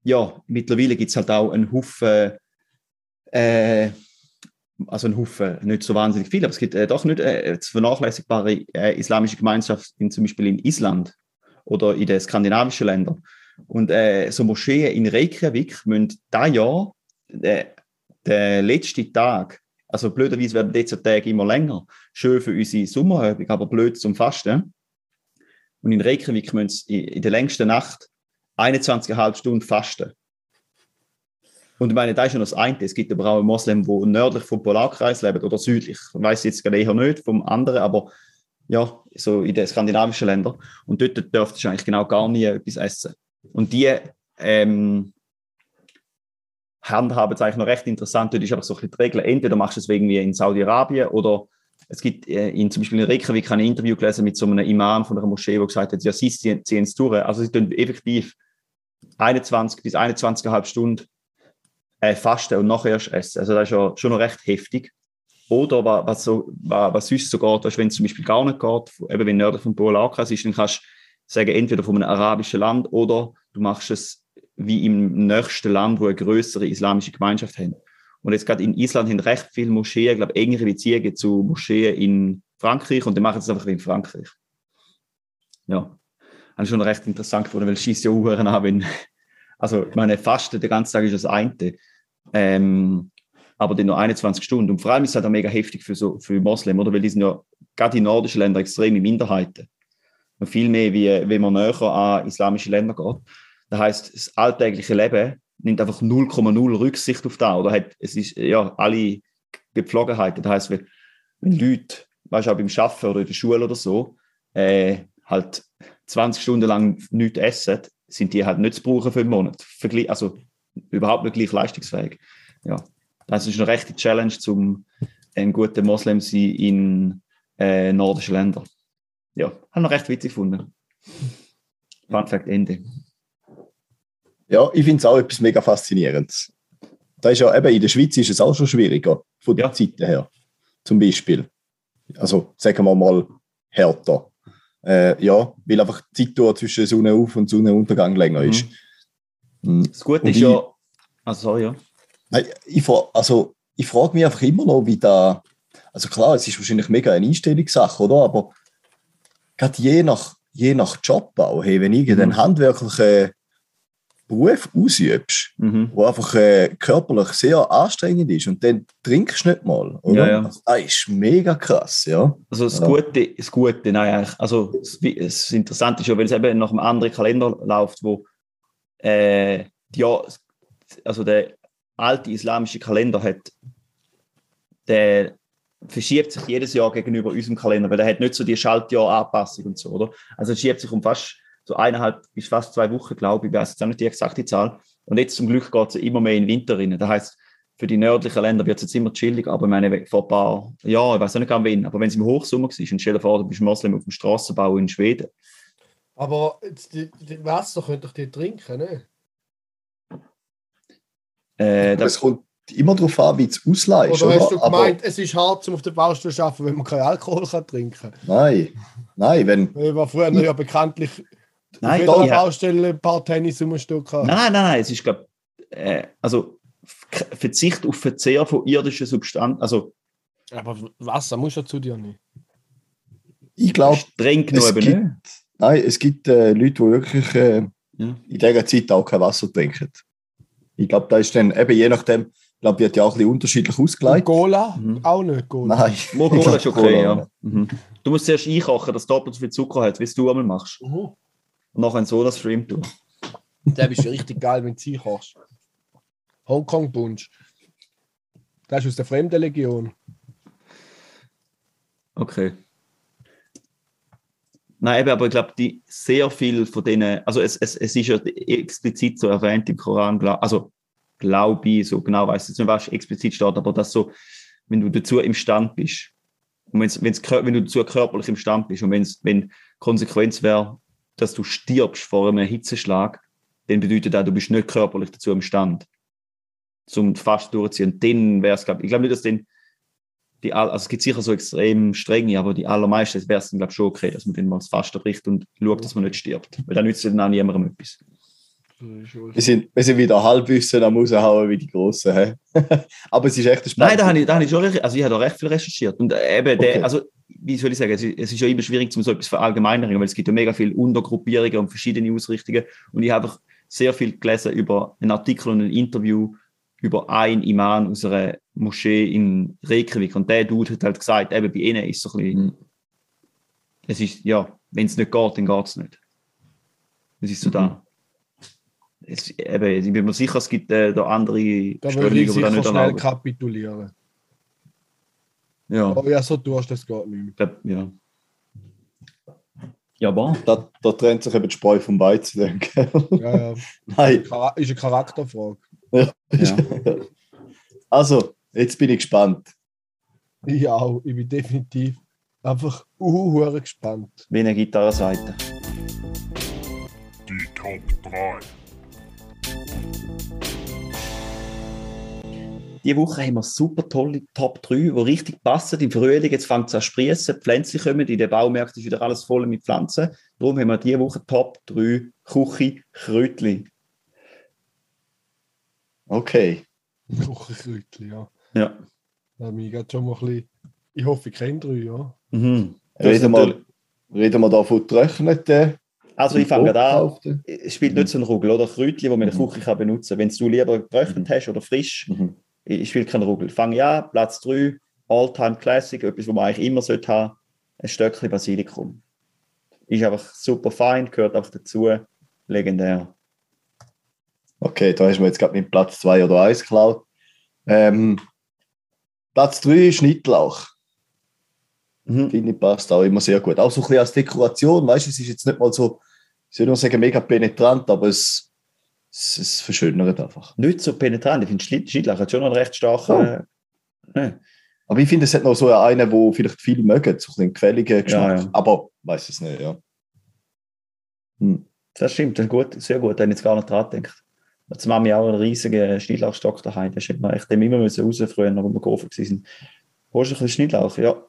ja, mittlerweile gibt es halt auch einen Haufen, äh, also einen Haufen, nicht so wahnsinnig viel, aber es gibt äh, doch nicht äh, vernachlässigbare äh, islamische Gemeinschaft, in, zum Beispiel in Island oder in den skandinavischen Ländern. Und äh, so Moscheen in Reykjavik müssen dieses Jahr äh, der letzte Tag, also blöderweise werden diese Tage immer länger, schön für unsere Sommerübung, aber blöd zum Fasten. Und in Reykjavik müssen sie in der längsten Nacht 21,5 Stunden fasten. Und ich meine, das ist schon das eine. Es gibt aber auch Moslem, die nördlich vom Polarkreis leben oder südlich. Ich weiß jetzt gerade eher nicht vom anderen, aber ja, so in den skandinavischen Ländern. Und dort dürftest du eigentlich genau gar nie etwas essen. Und die ähm, handhaben es eigentlich noch recht interessant. Dort ist aber so ein bisschen die Regel. Entweder machst du es irgendwie in Saudi-Arabien oder es gibt äh, in, zum Beispiel in Reykjavik ein Interview gelesen mit so einem Imam von einer Moschee, der gesagt hat, ja, sie ziehen ziehen es durch. Also sie tun effektiv 21 bis 21,5 Stunden äh, fasten und nachher erst essen. Also das ist ja schon noch recht heftig. Oder wa- was, so, wa- was sonst so geht, weißt, wenn es zum Beispiel gar nicht geht, eben wenn nördlich vom Polarkreis ist, dann kannst du sagen, entweder von einem arabischen Land oder du machst es wie im nächsten Land, wo eine größere islamische Gemeinschaft haben. Und jetzt gerade in Island haben recht viele Moscheen, ich glaube, engere Beziehungen zu Moscheen in Frankreich und die machen es einfach in Frankreich. Ja, habe ich schon recht interessant gefunden, weil es schießt ja auch an, wenn, also ich meine, Fasten den ganzen Tag ist das eine, ähm, aber dann nur 21 Stunden. Und vor allem ist es halt auch mega heftig für, so, für Moslem, oder? Weil die sind ja gerade in nordischen Ländern extreme Minderheiten. Und viel mehr, wie wenn man näher an islamische Länder geht. Das heißt, das alltägliche Leben nimmt einfach 0,0 Rücksicht auf da oder hat, es ist ja alle Gepflogenheiten. Das heißt, wenn, wenn Leute, weißt du, beim Arbeiten oder in der Schule oder so, äh, halt 20 Stunden lang nichts essen, sind die halt nicht zu brauchen für einen Monat. Also überhaupt nicht gleich leistungsfähig. Ja, das ist eine rechte Challenge zum ein guter Moslem sein in äh, nordischen Ländern. Ja, habe noch recht witzig gefunden. Fun Fact Ende. Ja, ich finde es auch etwas mega Faszinierendes. Da ist ja eben in der Schweiz ist es auch schon schwieriger, von der Ja. Zeit her. zum Beispiel. Also sagen wir mal härter. Äh, ja, weil einfach die Zeitdauer zwischen Sonnenauf- und Sonnenuntergang länger ist. Mhm. Das Gute Und ist ich- ja. Also, sorry, ja. Nein, Ich, also, ich frage mich einfach immer noch, wie da. Also klar, es ist wahrscheinlich mega eine Einstellungssache, oder? Aber gerade je nach, je nach Job auch, hey, wenn du irgendeinen Mhm. handwerklichen Beruf ausübst, Mhm. wo einfach äh, körperlich sehr anstrengend ist und dann trinkst du nicht mal, oder? Ja, ja. Also, das ist mega krass, ja. Also das. Gute, das Gute, nein, eigentlich, also das, Interessante ist ja, weil es eben nach einem anderen Kalender läuft, wo äh, ja, also der alte islamische Kalender hat, der verschiebt sich jedes Jahr gegenüber unserem Kalender, weil der hat nicht so die Schaltjahranpassung und so, oder? Also es schiebt sich um fast so eineinhalb bis fast zwei Wochen, glaube ich, ich weiß jetzt auch nicht die exakte Zahl. Und jetzt zum Glück geht es immer mehr in den Winter rein. Das heißt, für die nördlichen Länder wird es jetzt immer chillig, aber ich meine, vor ein paar Jahren, ich weiß auch nicht genau wann, aber wenn es im Hochsommer war, und stell dir vor, du bist Moslem auf dem Strassenbau in Schweden, Aber jetzt, die, die Wasser könnt ihr die trinken, ne? äh, Aber das, es kommt immer darauf an, wie es ausleihst, Oder oder? hast du Aber- gemeint, es ist hart, um auf der Baustelle zu arbeiten, wenn man keinen Alkohol kann trinken kann? Nein, nein, wenn. Ich war früher ja bekanntlich nein, auf jeder Baustelle ein paar Tennis umstück nein, nein, nein, nein, es ist, glaube äh, also Verzicht auf Verzehr von irdischen Substanzen, also Aber Wasser muss ja zu dir nicht. Ich glaube, streng genug gibt- nicht. nein, es gibt äh, Leute, die wirklich äh, Ja. in dieser Zeit auch kein Wasser trinken. Ich glaube, da ist dann eben je nachdem, ich glaube, wird ja auch ein bisschen unterschiedlich ausgelegt. Cola? Mhm. Auch nicht Cola. Nein. Mokola ist okay, Cola, ja. Mhm. Du musst zuerst einkochen, dass doppelt so viel Zucker hat, wie es du einmal machst. Mhm. Und nachher einen Soda-Stream tun. Der ist richtig geil, wenn du sie kochst. Hongkong Punsch. Das ist aus der Fremdenlegion. Okay. Nein, eben, aber ich glaube, die sehr viel von denen, also es, es, es ist ja explizit so erwähnt im Koran, also glaube ich, so genau weiß ich jetzt nicht, was explizit steht, aber dass so, wenn du dazu im Stand bist, und wenn's, wenn's, wenn du dazu körperlich im Stand bist und wenn's, wenn Konsequenz wäre, dass du stirbst vor einem Hitzeschlag, dann bedeutet das, du bist nicht körperlich dazu im Stand, zum fast durchziehen. Dann wäre es, glaube ich, ich glaube nicht, dass dann die, also es gibt sicher so extrem strenge, aber die allermeisten wäre es dann, glaube ich, schon okay, dass man dann mal das Fasten bricht und schaut, dass man nicht stirbt. Weil dann nützt es dann auch niemandem etwas. Wir sind, wir sind wieder Halbwissen am raushauen wie die Grossen. Aber es ist echt ein Nein, da habe ich, da habe ich schon, re- also ich habe da recht viel recherchiert. Und eben, Okay. der, also, wie soll ich sagen, es ist, ja immer schwierig, um so etwas verallgemeinern, weil es gibt ja mega viele Untergruppierungen und verschiedene Ausrichtungen. Und ich habe einfach sehr viel gelesen über einen Artikel und ein Interview über einen Imam aus einer Moschee in Reykjavik. Und der Dude hat halt gesagt, eben bei ihnen ist es so ein bisschen, es ist, ja, wenn es nicht geht, dann geht es nicht. Es ist so da. Es, eben, ich bin mir sicher, es gibt äh, da andere Da Strömungen, die das nicht schnell erlauben. kapitulieren. Ja. Aber ja, so tust, das geht nicht mehr. Ja. Ja, aber. Da, da trennt sich eben die Spreu vom Weizen. denke ich. Ja, ja. Nein. Ist eine Charakterfrage. Ja. Also, jetzt bin ich gespannt. Ich auch. Ich bin definitiv einfach uh, gespannt. Wie eine Gitarrenseite. Die Top 3. Diese Woche haben wir super tolle Top 3, die richtig passen. Im Frühling, jetzt fängt es an zu sprießen, die Pflänzchen kommen, in den Baumärkten ist wieder alles voll mit Pflanzen. Darum haben wir diese Woche Top 3 Küche Kräutli. Okay. Kuchenkräutchen, ja. Ja. Da bin ich grad schon mal ein bisschen. Ich hoffe, ich kenne drei, ja. Mhm. Reden wir, reden wir da von getrockneten? Also ich fange da an. Es spielt nicht so eine Rugel, oder? Kräutli, die man in der Küche kann benutzen kann. Wenn du lieber getrocknet hast oder frisch, Mhm. Ich spiele keine Rugel. Fange ich an, Platz 3, All-Time Classic, etwas, was man eigentlich immer sollte haben, ein Stöckchen Basilikum. Ist einfach super fein, gehört auch dazu, legendär. Okay, da hast du mir jetzt gerade mit Platz 2 oder 1 geklaut. Ähm, Platz 3 Schnittlauch. Mhm. Finde ich passt auch immer sehr gut. Auch so ein bisschen als Dekoration, weißt du, es ist jetzt nicht mal so, ich würde nur sagen, mega penetrant, aber es, es, es verschönert einfach. Nicht so penetrant, ich finde Schnittlauch hat schon einen recht starken... Oh. Äh. Aber ich finde, es hat noch so einen, wo vielleicht viele mögen, so einen quäligen Geschmack. ja. Aber weiß es nicht, ja. Hm. Das stimmt, das ist gut, sehr gut, da habe ich jetzt gar nicht dran gedacht. Jetzt Mami auch einen riesigen Schnittlauchstock daheim, das hätte man echt immer müssen raus früher, wo wir gerufen waren. Holst du ein bisschen Schnittlauch? Ja.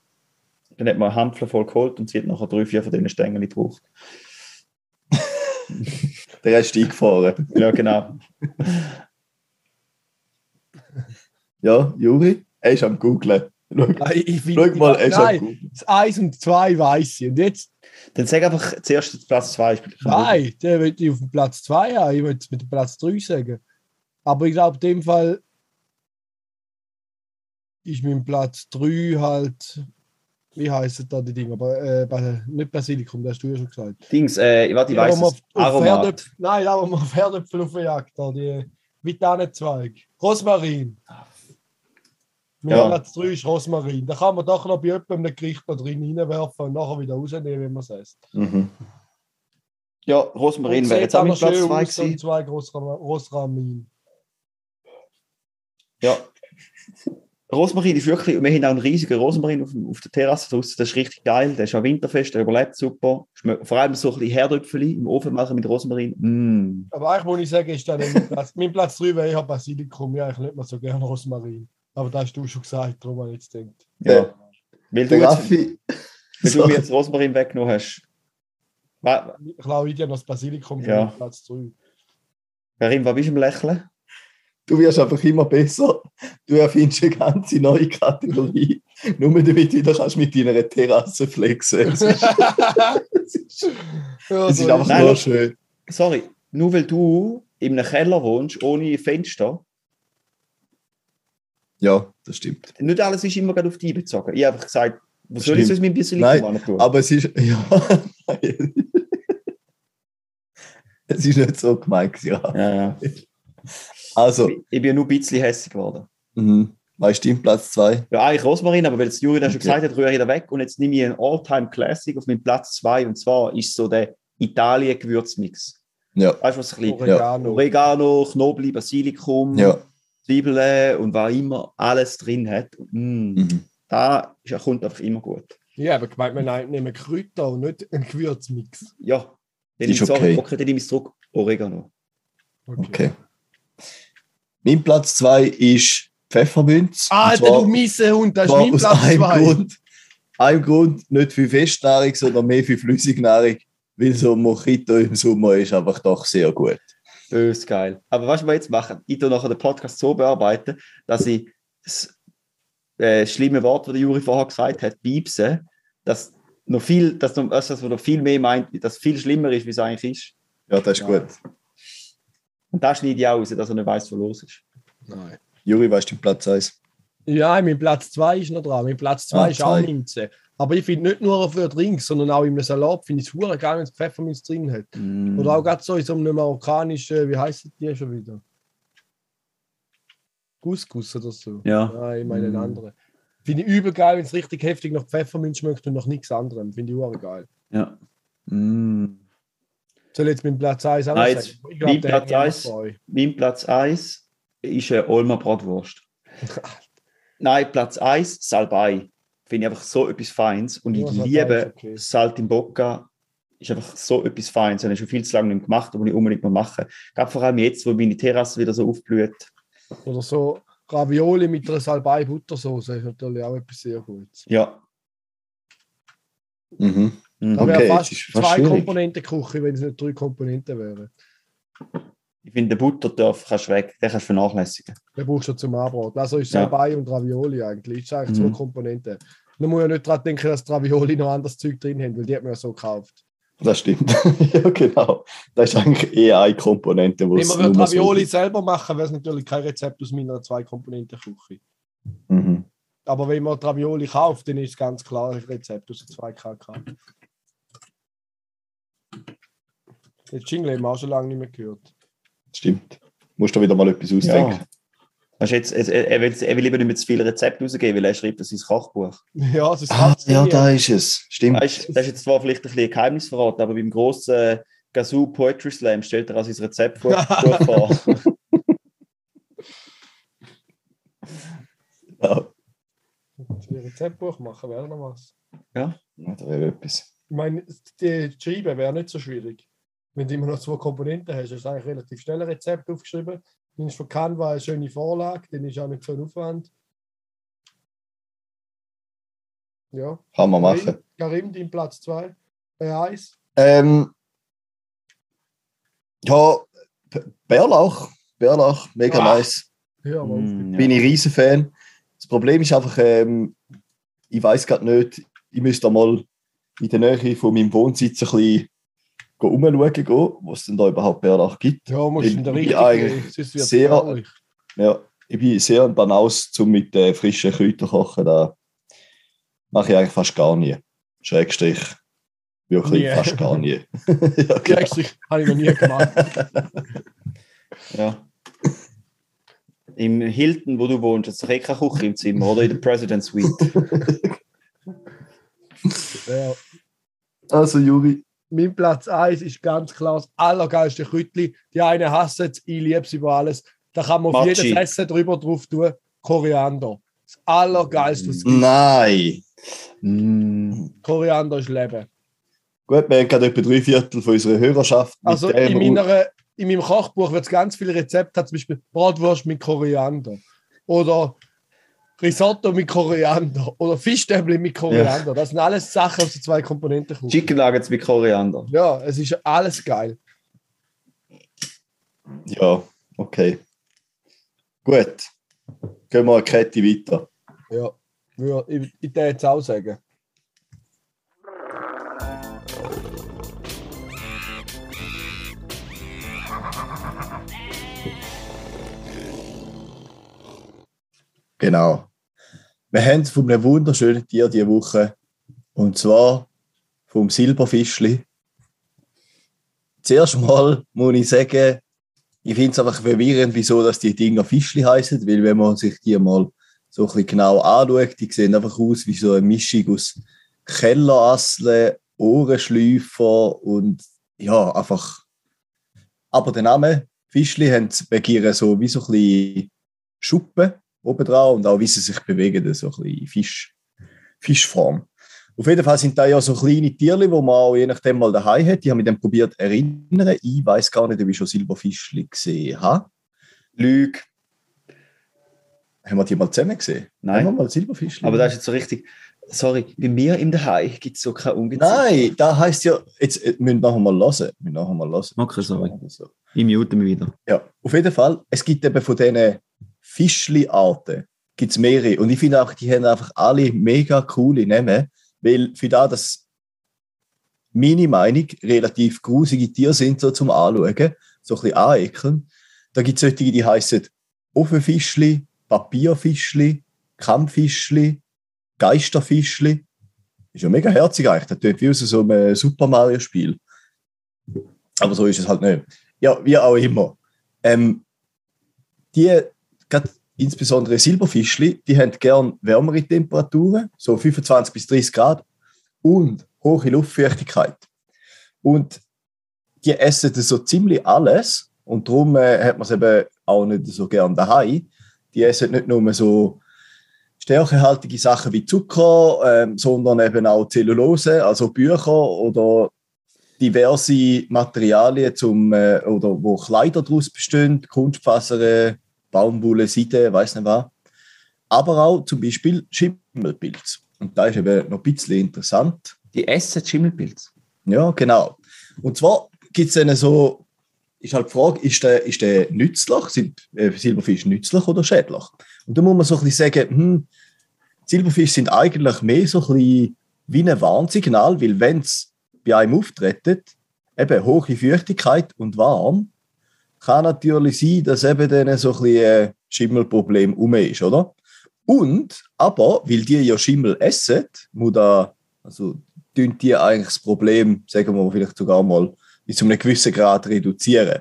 Dann hat man einen Hampfler voll geholt und sie hat nachher drei, vier von diesen Stängeln gebraucht. Der Rest eingefahren. Ja, genau. Ja, Juri, er ist am Googlen. Schau, Nein, ich find- schau mal, er ist am nein, Googlen. das 1 und 2 weiß ich. Und jetzt, Dann sag einfach zuerst Platz 2. nein, der will ich auf dem Platz 2 haben. Ich würde es mit dem Platz 3 sagen. Aber ich glaube, in dem Fall ist mein Platz 3 halt. Wie heißen da die Dinge? Aber äh, nicht Basilikum, das hast du ja schon gesagt. Dings, äh, warte, ich weiß es. auf- Nein, aber man auf Herdöpfel auf Jagd, da, die Vitanenzweig. Rosmarin. Mein Ja. Platz 3 ist Rosmarin. Da kann man doch noch bei jemandem Gericht da drin reinwerfen und nachher wieder rausnehmen, wenn man es isst. Mhm. Ja, Rosmarin wäre jetzt auch mit Platz schön 2 aus, und gewesen. zwei Rosra- Rosramin. Ja. Rosmarin ist wirklich, wir haben auch einen riesigen Rosmarin auf, auf der Terrasse draußen, das ist richtig geil, der ist auch winterfest, der überlebt super. Vor allem so ein bisschen Herdöpfel im Ofen machen mit Rosmarin. Mm. Aber eigentlich muss ich sagen, ist dann mein Platz, mein Platz 3 wäre eher Basilikum. Ja, ich nicht mehr so gerne Rosmarin. Aber da hast du schon gesagt, darum habe ich jetzt gedacht. Ja. Weil du, jetzt, Raffi. weil du mir jetzt Rosmarin weggenommen hast. Ich glaube, ich dir noch das Basilikum für Ja. meinen Platz 3. Karim, was bist du im Lächeln? Du wirst einfach immer besser. Du erfindest eine ganze neue Kategorie. Nur damit du wieder kannst mit deiner Terrasse flexen. Es ist, es ist, Ja, es so ist einfach Nein, nur schön. Sorry, nur weil du in einem Keller wohnst, ohne Fenster, Ja, das stimmt. nicht alles ist immer gerade auf dich bezogen. Ich habe einfach gesagt, was soll ich sonst mit ein bisschen Nein, tun? Aber es ist. Ja, es ist nicht so gemeint. Ja. Ja, ja. Also, Ich bin nur ein bisschen hässlich geworden. mhm. ist dein Platz 2? Ja, eigentlich Rosmarin, aber weil es Juri dann schon Okay. gesagt hat, rühre ich da weg und jetzt nehme ich einen All-Time-Classic auf meinen Platz 2 und zwar ist so der Italien-Gewürzmix. Ja, Weißt du, was ein bisschen Oregano. Oregano, Knoblauch, Basilikum, ja. Zwiebeln und was immer alles drin hat. Mm, Mhm. Da ist- kommt einfach immer gut. Ja, aber gemeint, wir nehmen Kräuter und nicht einen Gewürzmix. Ja, dann Ist okay. okay. okay, dann nehme ich es zurück. Oregano. Okay. Mein Platz 2 ist Pfefferminz. Und Alter, zwar- du miese Hund, das ist mein aus Platz einem 2. Grund, einem Grund, nicht für Festnahrung, sondern mehr für Flüssignahrung, weil so ein Mojito im Sommer ist einfach doch sehr gut. Bös geil. Aber was wir jetzt machen, ich tue nachher den Podcast so bearbeiten, dass ich das äh, schlimme Wort, das der Juri vorher gesagt hat, piepsen, dass noch viel, dass noch, dass noch viel mehr meint, dass viel schlimmer ist, wie es eigentlich ist. Ja, das ist Ja. gut. Und da schneide ich auch raus, dass er nicht weiß, was los ist. Nein. Juri, ist dein Platz 1? Ja, mein Platz 2 ist noch dran. Mein Platz 2 Ah, ist auch zwei. Minze. Aber ich finde nicht nur für Drinks, sondern auch im Salat finde ich es hure geil, wenn es Pfefferminz drin hat. Mm. Oder auch gerade so in so einem marokkanischen, wie heißt die schon wieder? Couscous oder so. Ja. Nein, ich meine einen Mm. anderen. Finde ich übel geil, wenn es richtig heftig nach Pfefferminz schmeckt und nach nichts anderem. Finde ich hure geil. Ja. Mm. Soll jetzt mit Platz 1 auch Nein, jetzt sagen? Mein Platz mich auch eins. gefreut. Mein Platz 1 ist eine Olmer Bratwurst. Nein, Platz 1 Salbei. Finde ich einfach so etwas Feins. Und ich Ja, Salbei liebe okay. Saltimbocca. Ist einfach so etwas Feins. Das habe ich schon viel zu lange nicht gemacht, aber ich unbedingt mal machen. Gerade vor allem jetzt, wo meine Terrasse wieder so aufblüht. Oder so Ravioli mit einer Salbei-Buttersauce ist natürlich auch etwas sehr Gutes. Ja. Mhm. Mhm. Da wäre Okay, ist fast zwei schwierig. Komponenten Küche, wenn es nicht drei Komponenten wären. Ich finde, den Butterdorf kannst du weg, den kannst du vernachlässigen. Den brauchst du zum Anbraten. Also ist Ja. Salbei und Ravioli eigentlich. Das ist eigentlich Mhm. zwei Komponenten. Man muss ja nicht daran denken, dass Ravioli noch anderes Zeug drin haben, weil die hat man ja so gekauft. Das stimmt. ja, genau. Das ist eigentlich eher eine Komponente, wo Wenn es man würde so Ravioli gibt. selber machen, wäre es natürlich kein Rezept aus meiner Zwei-Komponenten-Küche. Mhm. Aber wenn man Ravioli kauft, dann ist es ganz klar ein Rezept aus der 2KK. Den Jingle haben wir auch schon lange nicht mehr gehört. Stimmt. Musst du wieder mal etwas ausdenken. Ja. Weißt jetzt, er, er, will, er will lieber nicht mehr zu viele Rezepte rausgeben, weil er schreibt das ins Kochbuch. Ja, das ist Ah, ja, da ist es. Stimmt. Weißt, das ist jetzt zwar vielleicht ein bisschen ein Geheimnis verraten, aber beim grossen Gazoo Poetry Slam stellt er auch sein Rezept vor. Ja, Ein Rezeptbuch machen wäre noch was. da wäre etwas. Ich meine, die Schreiben wäre nicht so schwierig. Wenn du immer noch zwei Komponenten hast, hast du eigentlich relativ schnell ein Rezept aufgeschrieben. Dann ist von Canva eine schöne Vorlage, dann ist auch nicht so ein Aufwand. Ja. Kann man Karim, machen. Karim, dein Platz 2. Bei 1. Ähm, ja, Bärlauch. Bärlauch, mega Ah. nice. Ja, aber Mm, Bin ja. ich riesen Fan. Das Problem ist einfach, ähm, ich weiß gerade nicht, ich müsste da mal in der Nähe von meinem Wohnsitz ein bisschen umschauen gehen, wo es denn da überhaupt Bärlauch gibt. ja, musst Ich- in der ich Richtung sehr-. Ja, ich bin sehr ein Banaus zum mit äh, frischen Kräutern kochen. Da mache ich eigentlich fast gar nie. Schrägstrich. Wirklich Nie. fast gar nie. ja, genau. Gleichzeitig habe ich noch nie gemacht. Ja. Im Hilton, wo du wohnst, hat es doch eh keine Küche im Zimmer, oder? In der President Suite. ja. Also, Juri. Mein Platz 1 ist ganz klar das allergeilste Kräutli. Die einen hassen es, ich liebe es über alles. Da kann man auf Matschi. jedes Essen drüber drauf tun. Koriander. Das allergeilste. was. Nein! Mm. Koriander ist Leben. Gut, wir haben gerade etwa drei Viertel von unserer Hörerschaft. Also in, meiner, in meinem Kochbuch wird es ganz viele Rezepte, zum Beispiel Bratwurst mit Koriander oder Risotto mit Koriander oder Fischstäbli mit Koriander. Das sind alles Sachen aus den zwei Komponenten. kommen. Chicken Nuggets mit Koriander. Ja, es ist alles geil. Ja, okay. Gut. Gehen wir eine Kette weiter. Ja, ja ich, ich würde jetzt auch sagen. Genau. Wir haben von einem wunderschönen Tier diese Woche. Und zwar vom Silberfischli. Zuerst mal muss ich sagen, ich finde es einfach verwirrend, wieso dass die Dinger Fischli heißen, weil wenn man sich die mal so ein bisschen genau anschaut, die sehen einfach aus wie so eine Mischung aus Kellerasseln, Ohrenschläufer und ja, einfach. Aber der Name Fischli haben begieren so wie so ein bisschen Schuppen oben drauf und auch wie sie sich bewegen, so ein bisschen Fisch, Fischform. Auf jeden Fall sind da ja so kleine Tierli, die man auch je nachdem mal daheim hat. Die haben mich dann probiert erinnern. Ich weiß gar nicht, ob ich schon Silberfischli gesehen habe. Lüge. Haben wir die mal zusammen gesehen? Nein. Haben wir mal Silberfischli? Aber das ist jetzt so richtig. Sorry, bei mir im Daheim gibt es so kein Ungeziefer. Nein, da heißt ja, jetzt äh, müssen wir nachher mal hören. Wir nachher mal hören. Okay, sorry. So. Ich mute mich wieder. Ja, auf jeden Fall. Es gibt eben von diesen Fischli-Arten gibt's mehrere. Und ich finde auch, die haben einfach alle mega coole Namen, weil für da das meine Meinung relativ grusige Tiere sind, so zum Anschauen, so ein bisschen anekeln. Da gibt es solche, die heißen Ofenfischli, Papierfischli, Kampffischli, Geisterfischli. Ist ja mega herzig eigentlich. Das tut wie aus so einem Super Mario-Spiel. Aber so ist es halt nicht. Ja, wie auch immer. Ähm, die, gerade insbesondere Silberfischli, die haben gern wärmere Temperaturen, so 25 bis 30 Grad und hohe Luftfeuchtigkeit. Und die essen so ziemlich alles und darum äh, hat man es eben auch nicht so gern daheim. Die essen nicht nur so stärkehaltige Sachen wie Zucker, ähm, sondern eben auch Zellulose, also Bücher oder diverse Materialien zum äh, oder wo Kleider daraus bestehen, Kunstfasern, Baumwolle, Seide, weiß nicht was. Aber auch zum Beispiel Schimmelpilz. Und da ist eben noch ein bisschen interessant. Die essen Schimmelpilz. Ja, genau. Und zwar gibt es dann so, ist halt die Frage, ist der, ist der nützlich? Sind äh, Silberfisch nützlich oder schädlich? Und da muss man so ein bisschen sagen, hm, Silberfische sind eigentlich mehr so ein bisschen wie ein Warnsignal, weil wenn es bei einem auftreten, eben hohe Feuchtigkeit und warm, kann natürlich sein, dass eben dann so ein ein Schimmelproblem um ist, oder? Und, aber, weil die ja Schimmel essen, muss da, also, tun die eigentlich das Problem, sagen wir vielleicht sogar mal, bis zu einem gewissen Grad reduzieren.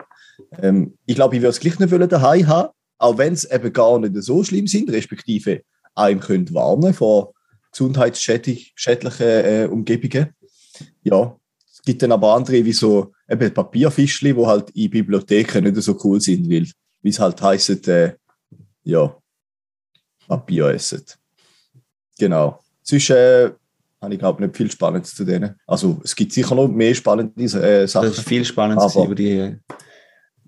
Ähm, ich glaube, ich würde es gleich nicht daheim haben, auch wenn es eben gar nicht so schlimm sind, respektive einem können warnen vor gesundheitsschädlichen äh, Umgebungen. Ja, es gibt dann aber andere wie so eben Papierfischli, die halt in Bibliotheken nicht so cool sind, weil wie es halt heisst, äh, ja, Papier essen. Genau. Sonst äh, habe ich glaube nicht viel Spannendes zu denen. Also es gibt sicher noch mehr spannende äh, Sachen. Das ist viel spannender Aber- über die äh,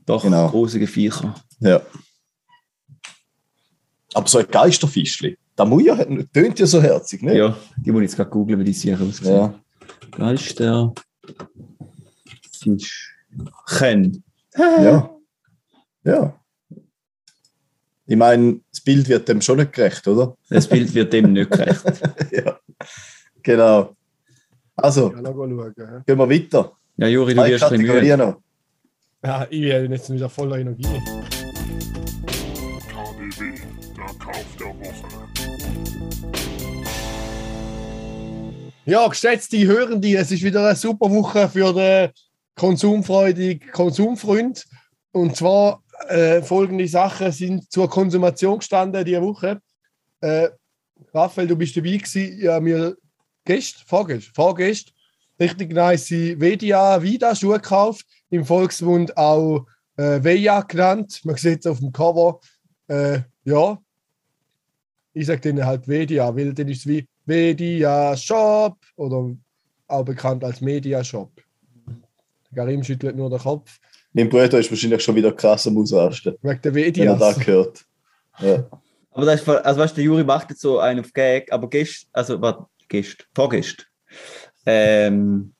doch Genau. grusigen Viecher. Ja. Aber so ein Geisterfischli, Muja hat, tönt ja so herzig, ne? Ja, die muss ich jetzt gerade googeln, wie die sicher aussieht. Ja. Geister. Chen. Ja. Ja. Ich meine, das Bild wird dem schon nicht gerecht, oder? Das Bild wird dem nicht gerecht. ja. Genau. Also, Ja, noch schauen. ja. gehen wir weiter. Ja, Juri, du wirst ein bisschen müde. Ja, ich bin jetzt wieder voller Energie. KDW, der Kauf der Woche. Ja, geschätzte Hörende, es ist wieder eine super Woche für den konsumfreudigen Konsumfreund. Und zwar äh, folgende Sachen sind zur Konsumation gestanden diese Woche. Äh, Raphael, du bist dabei gewesen. Ja, mir gestern, vorgestern, vorgestern richtig nice Vedia Vida Schuhe gekauft. Im Volksmund auch äh, Veja genannt. Man sieht es auf dem Cover. Äh, ja, ich sage denen halt Vedia, weil dann ist es wie Media Shop oder auch bekannt als Media Shop. Karim schüttelt nur den Kopf Mein Bruder ist wahrscheinlich schon wieder krass am Ausrasten, wegen der wenn er Medias. das gehört. Ja. Aber das ist, also weißt du, der Juri macht jetzt so einen auf Gag, aber gestern, also warte, gestern, vorgestern, ähm,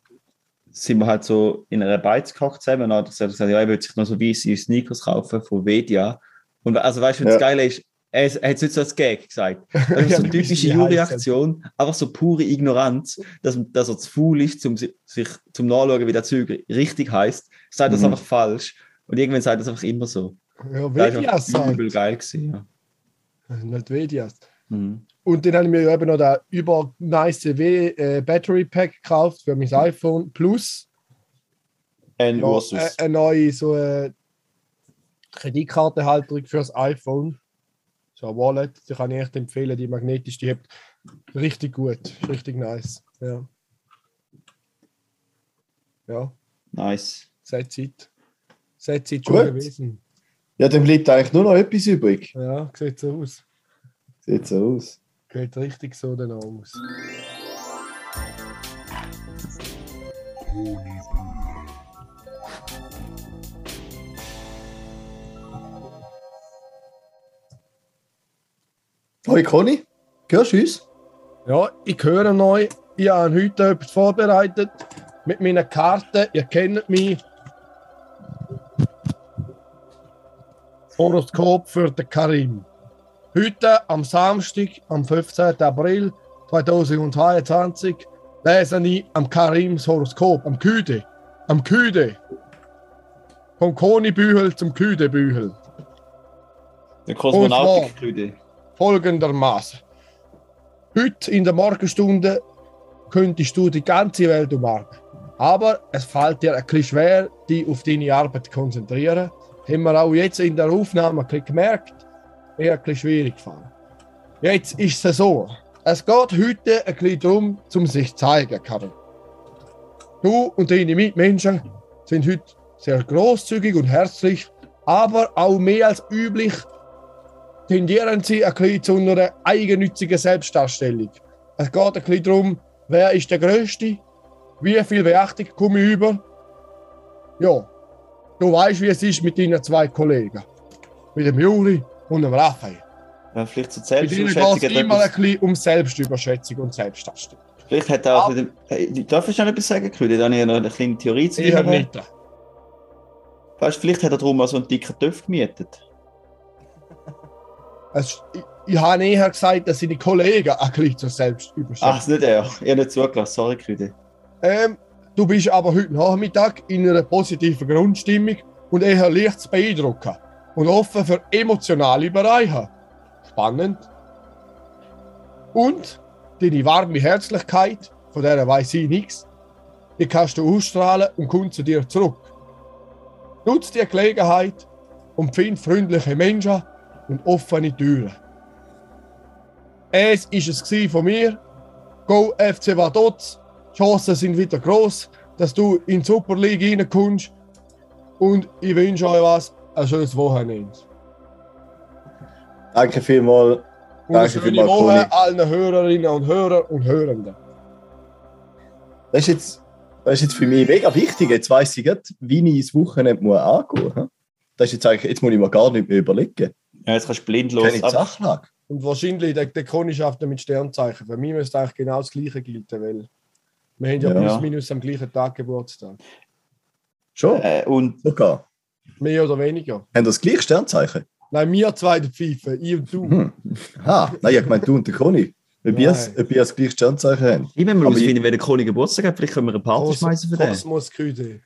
sind wir halt so in einer Beiz gekocht zusammen und dann hat er gesagt, ja, er würde sich noch so weiße Sneakers kaufen von Vedia. Und also weißt du, was Ja. das Geile ist, er er hat es nicht so als Gag gesagt. Das ist so eine typische wie Juri-Aktion, einfach so pure Ignoranz, dass, dass er zu faul ist, um si- sich zum Nachschauen, wie der Zeug richtig heißt. Sagt das Mhm. einfach falsch. Und irgendwann sagt es einfach immer so. Ja, Das war sagt. übel geil gewesen, ja. Nicht Medias. Mhm. Und dann habe ich mir eben noch den über nice W äh, Battery Pack gekauft für mein iPhone Plus. Ein Ja, Ursus. äh, eine neue so äh, Kreditkartenhalterung fürs iPhone. So ein Wallet, die kann ich echt empfehlen, die magnetisch, die hebt richtig gut, richtig nice. Ja. Ja, Nice. seit Zeit. Seit Zeit schon Gut. gewesen. ja, dann bleibt eigentlich nur noch etwas übrig. Ja, sieht so aus. Sieht so aus. Geht richtig so dann aus. Hoi Conny, hörst du uns? Ja, ich höre neu. Ich habe heute etwas vorbereitet mit meiner Karte. Ihr kennt mich. Horoskop für den Karim. Heute am Samstag, am 15. April 2022, lese ich am Karims Horoskop, am Küde. Am Küde. Vom Konibühel zum Küdebühel. Der Kosmonautik-Krüde. Folgendermaßen. Heute in der Morgenstunde könntest du die ganze Welt umarmen. Aber es fällt dir ein bisschen schwer, dich auf deine Arbeit zu konzentrieren. Haben wir auch jetzt in der Aufnahme ein bisschen gemerkt, eher ein bisschen schwierig gefallen. Jetzt ist es so. Es geht heute ein bisschen darum, um sich zu zeigen, Karin. Du und deine Mitmenschen sind heute sehr großzügig und herzlich, aber auch mehr als üblich tendieren sie ein bisschen zu einer eigennützigen Selbstdarstellung. Es geht ein bisschen darum, wer ist der Größte, wie viel Beachtung komme ich über. Ja, du weißt, wie es ist mit deinen zwei Kollegen. Mit dem Juri und dem Raphael. Ja, vielleicht zur geht Selbstüberschätzung. es hat immer ein etwas- bisschen um Selbstüberschätzung und Selbstdarstellung. Vielleicht hat er auch mit dem. Hey, Darf ich noch etwas sagen, Krüde? Da habe ich noch eine kleine Theorie zu dir. nicht. Weißt du, vielleicht hat er darum mal so einen dicken Töpf gemietet. Es, ich, ich habe eher gesagt, dass seine Kollegen ein bisschen zur Ach, Selbstüberschätzung ist nicht er. Ich habe nicht zugelassen. Sorry, Krüde. Ähm, du bist aber heute Nachmittag in einer positiven Grundstimmung und eher leicht zu beeindrucken und offen für emotionale Bereiche. Spannend. Und deine warme Herzlichkeit, von der weiß ich nichts, die kannst du ausstrahlen und kommt zu dir zurück. Nutz die Gelegenheit und find freundliche Menschen und offene Türen. Es ist es von mir. Go FC Vaduz. Die Chancen sind wieder groß, dass du in die Super League reinkommst. Und ich wünsche euch was, ein schönes Wochenende. Danke vielmals. Danke vielmals. Woche allen Hörerinnen und Hörer und Hörenden. Das ist jetzt, das ist jetzt für mich mega wichtig. Jetzt weiss ich gerade, wie ich das Wochenende angehen muss. Das ist jetzt eigentlich, jetzt muss ich mir gar nicht mehr überlegen. Ja, jetzt kannst du blindlos. Kenne ich die Aber, Sachlage? Und wahrscheinlich, der, der Conny schafft mit Sternzeichen. Für mich müsste eigentlich genau das Gleiche gelten, weil wir haben ja, Ja. plus minus am gleichen Tag Geburtstag. Schon? Äh, und Sogar. Mehr oder weniger. Haben das gleiche Sternzeichen? Nein, wir zwei der Pfeife, ich und du. Hm. Ah, nein, ich meine du und der Conny. Ob ihr das- gleiche Sternzeichen habt. ich will mal Aber herausfinden, wer der Conny Geburtstag hat. Vielleicht können wir eine Party Kos- schmeißen für den. Kosmos Küde.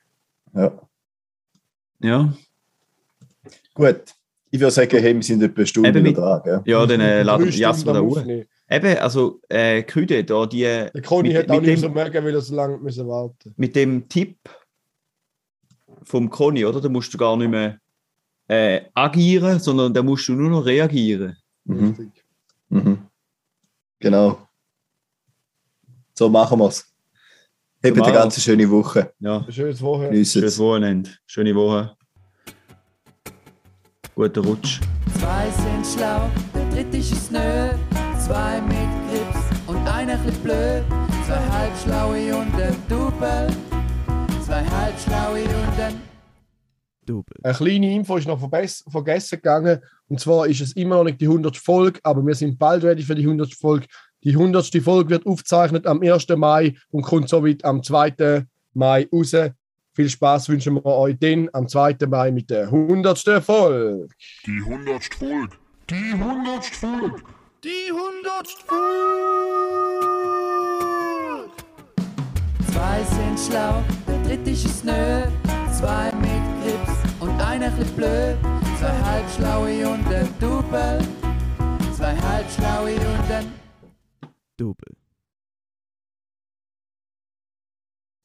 Ja. Ja, Gut. Ich würde sagen, hey, wir sind etwa eine Stunde mit- dran. Gell? ja dann äh, laden wir Jas Stunden wieder am hoch. Eben, also äh, Küde, da die Der Conny Mit- hat auch nicht dem- so mögen, weil er so lange müssen warten mit dem Tipp vom Conny, oder? Da musst du gar nicht mehr äh, agieren, sondern da musst du nur noch reagieren. Mhm. Richtig. Mhm. Genau. So machen wir es. Habt So eine ganz schöne Woche. Ja, Ein schönes Wochenende. Schönes Wochenende, schöne Woche. Guter Rutsch. Zwei sind schlau, der dritte ist nö. Zwei mit Grips und einer chli blöd. Zwei halbschlaue und ein Double. Zwei halbschlaue und ein Double. Eine kleine Info ist noch vergessen gegangen. Und zwar ist es immer noch nicht die 100. Folge, aber wir sind bald ready für die 100. Folge. Die 100. Folge wird aufgezeichnet am 1. Mai und kommt somit am 2. Mai raus. Viel Spaß wünschen wir euch dann am 2. Mai mit der 100. Folge. Die 100. Folge. Die 100. Folge. Die 100. Zwei sind schlau, der dritte ist es nö. Zwei mit Grips und einer chli blöd. Zwei halbschlaue und ein Double. Zwei halbschlaue und ein Double.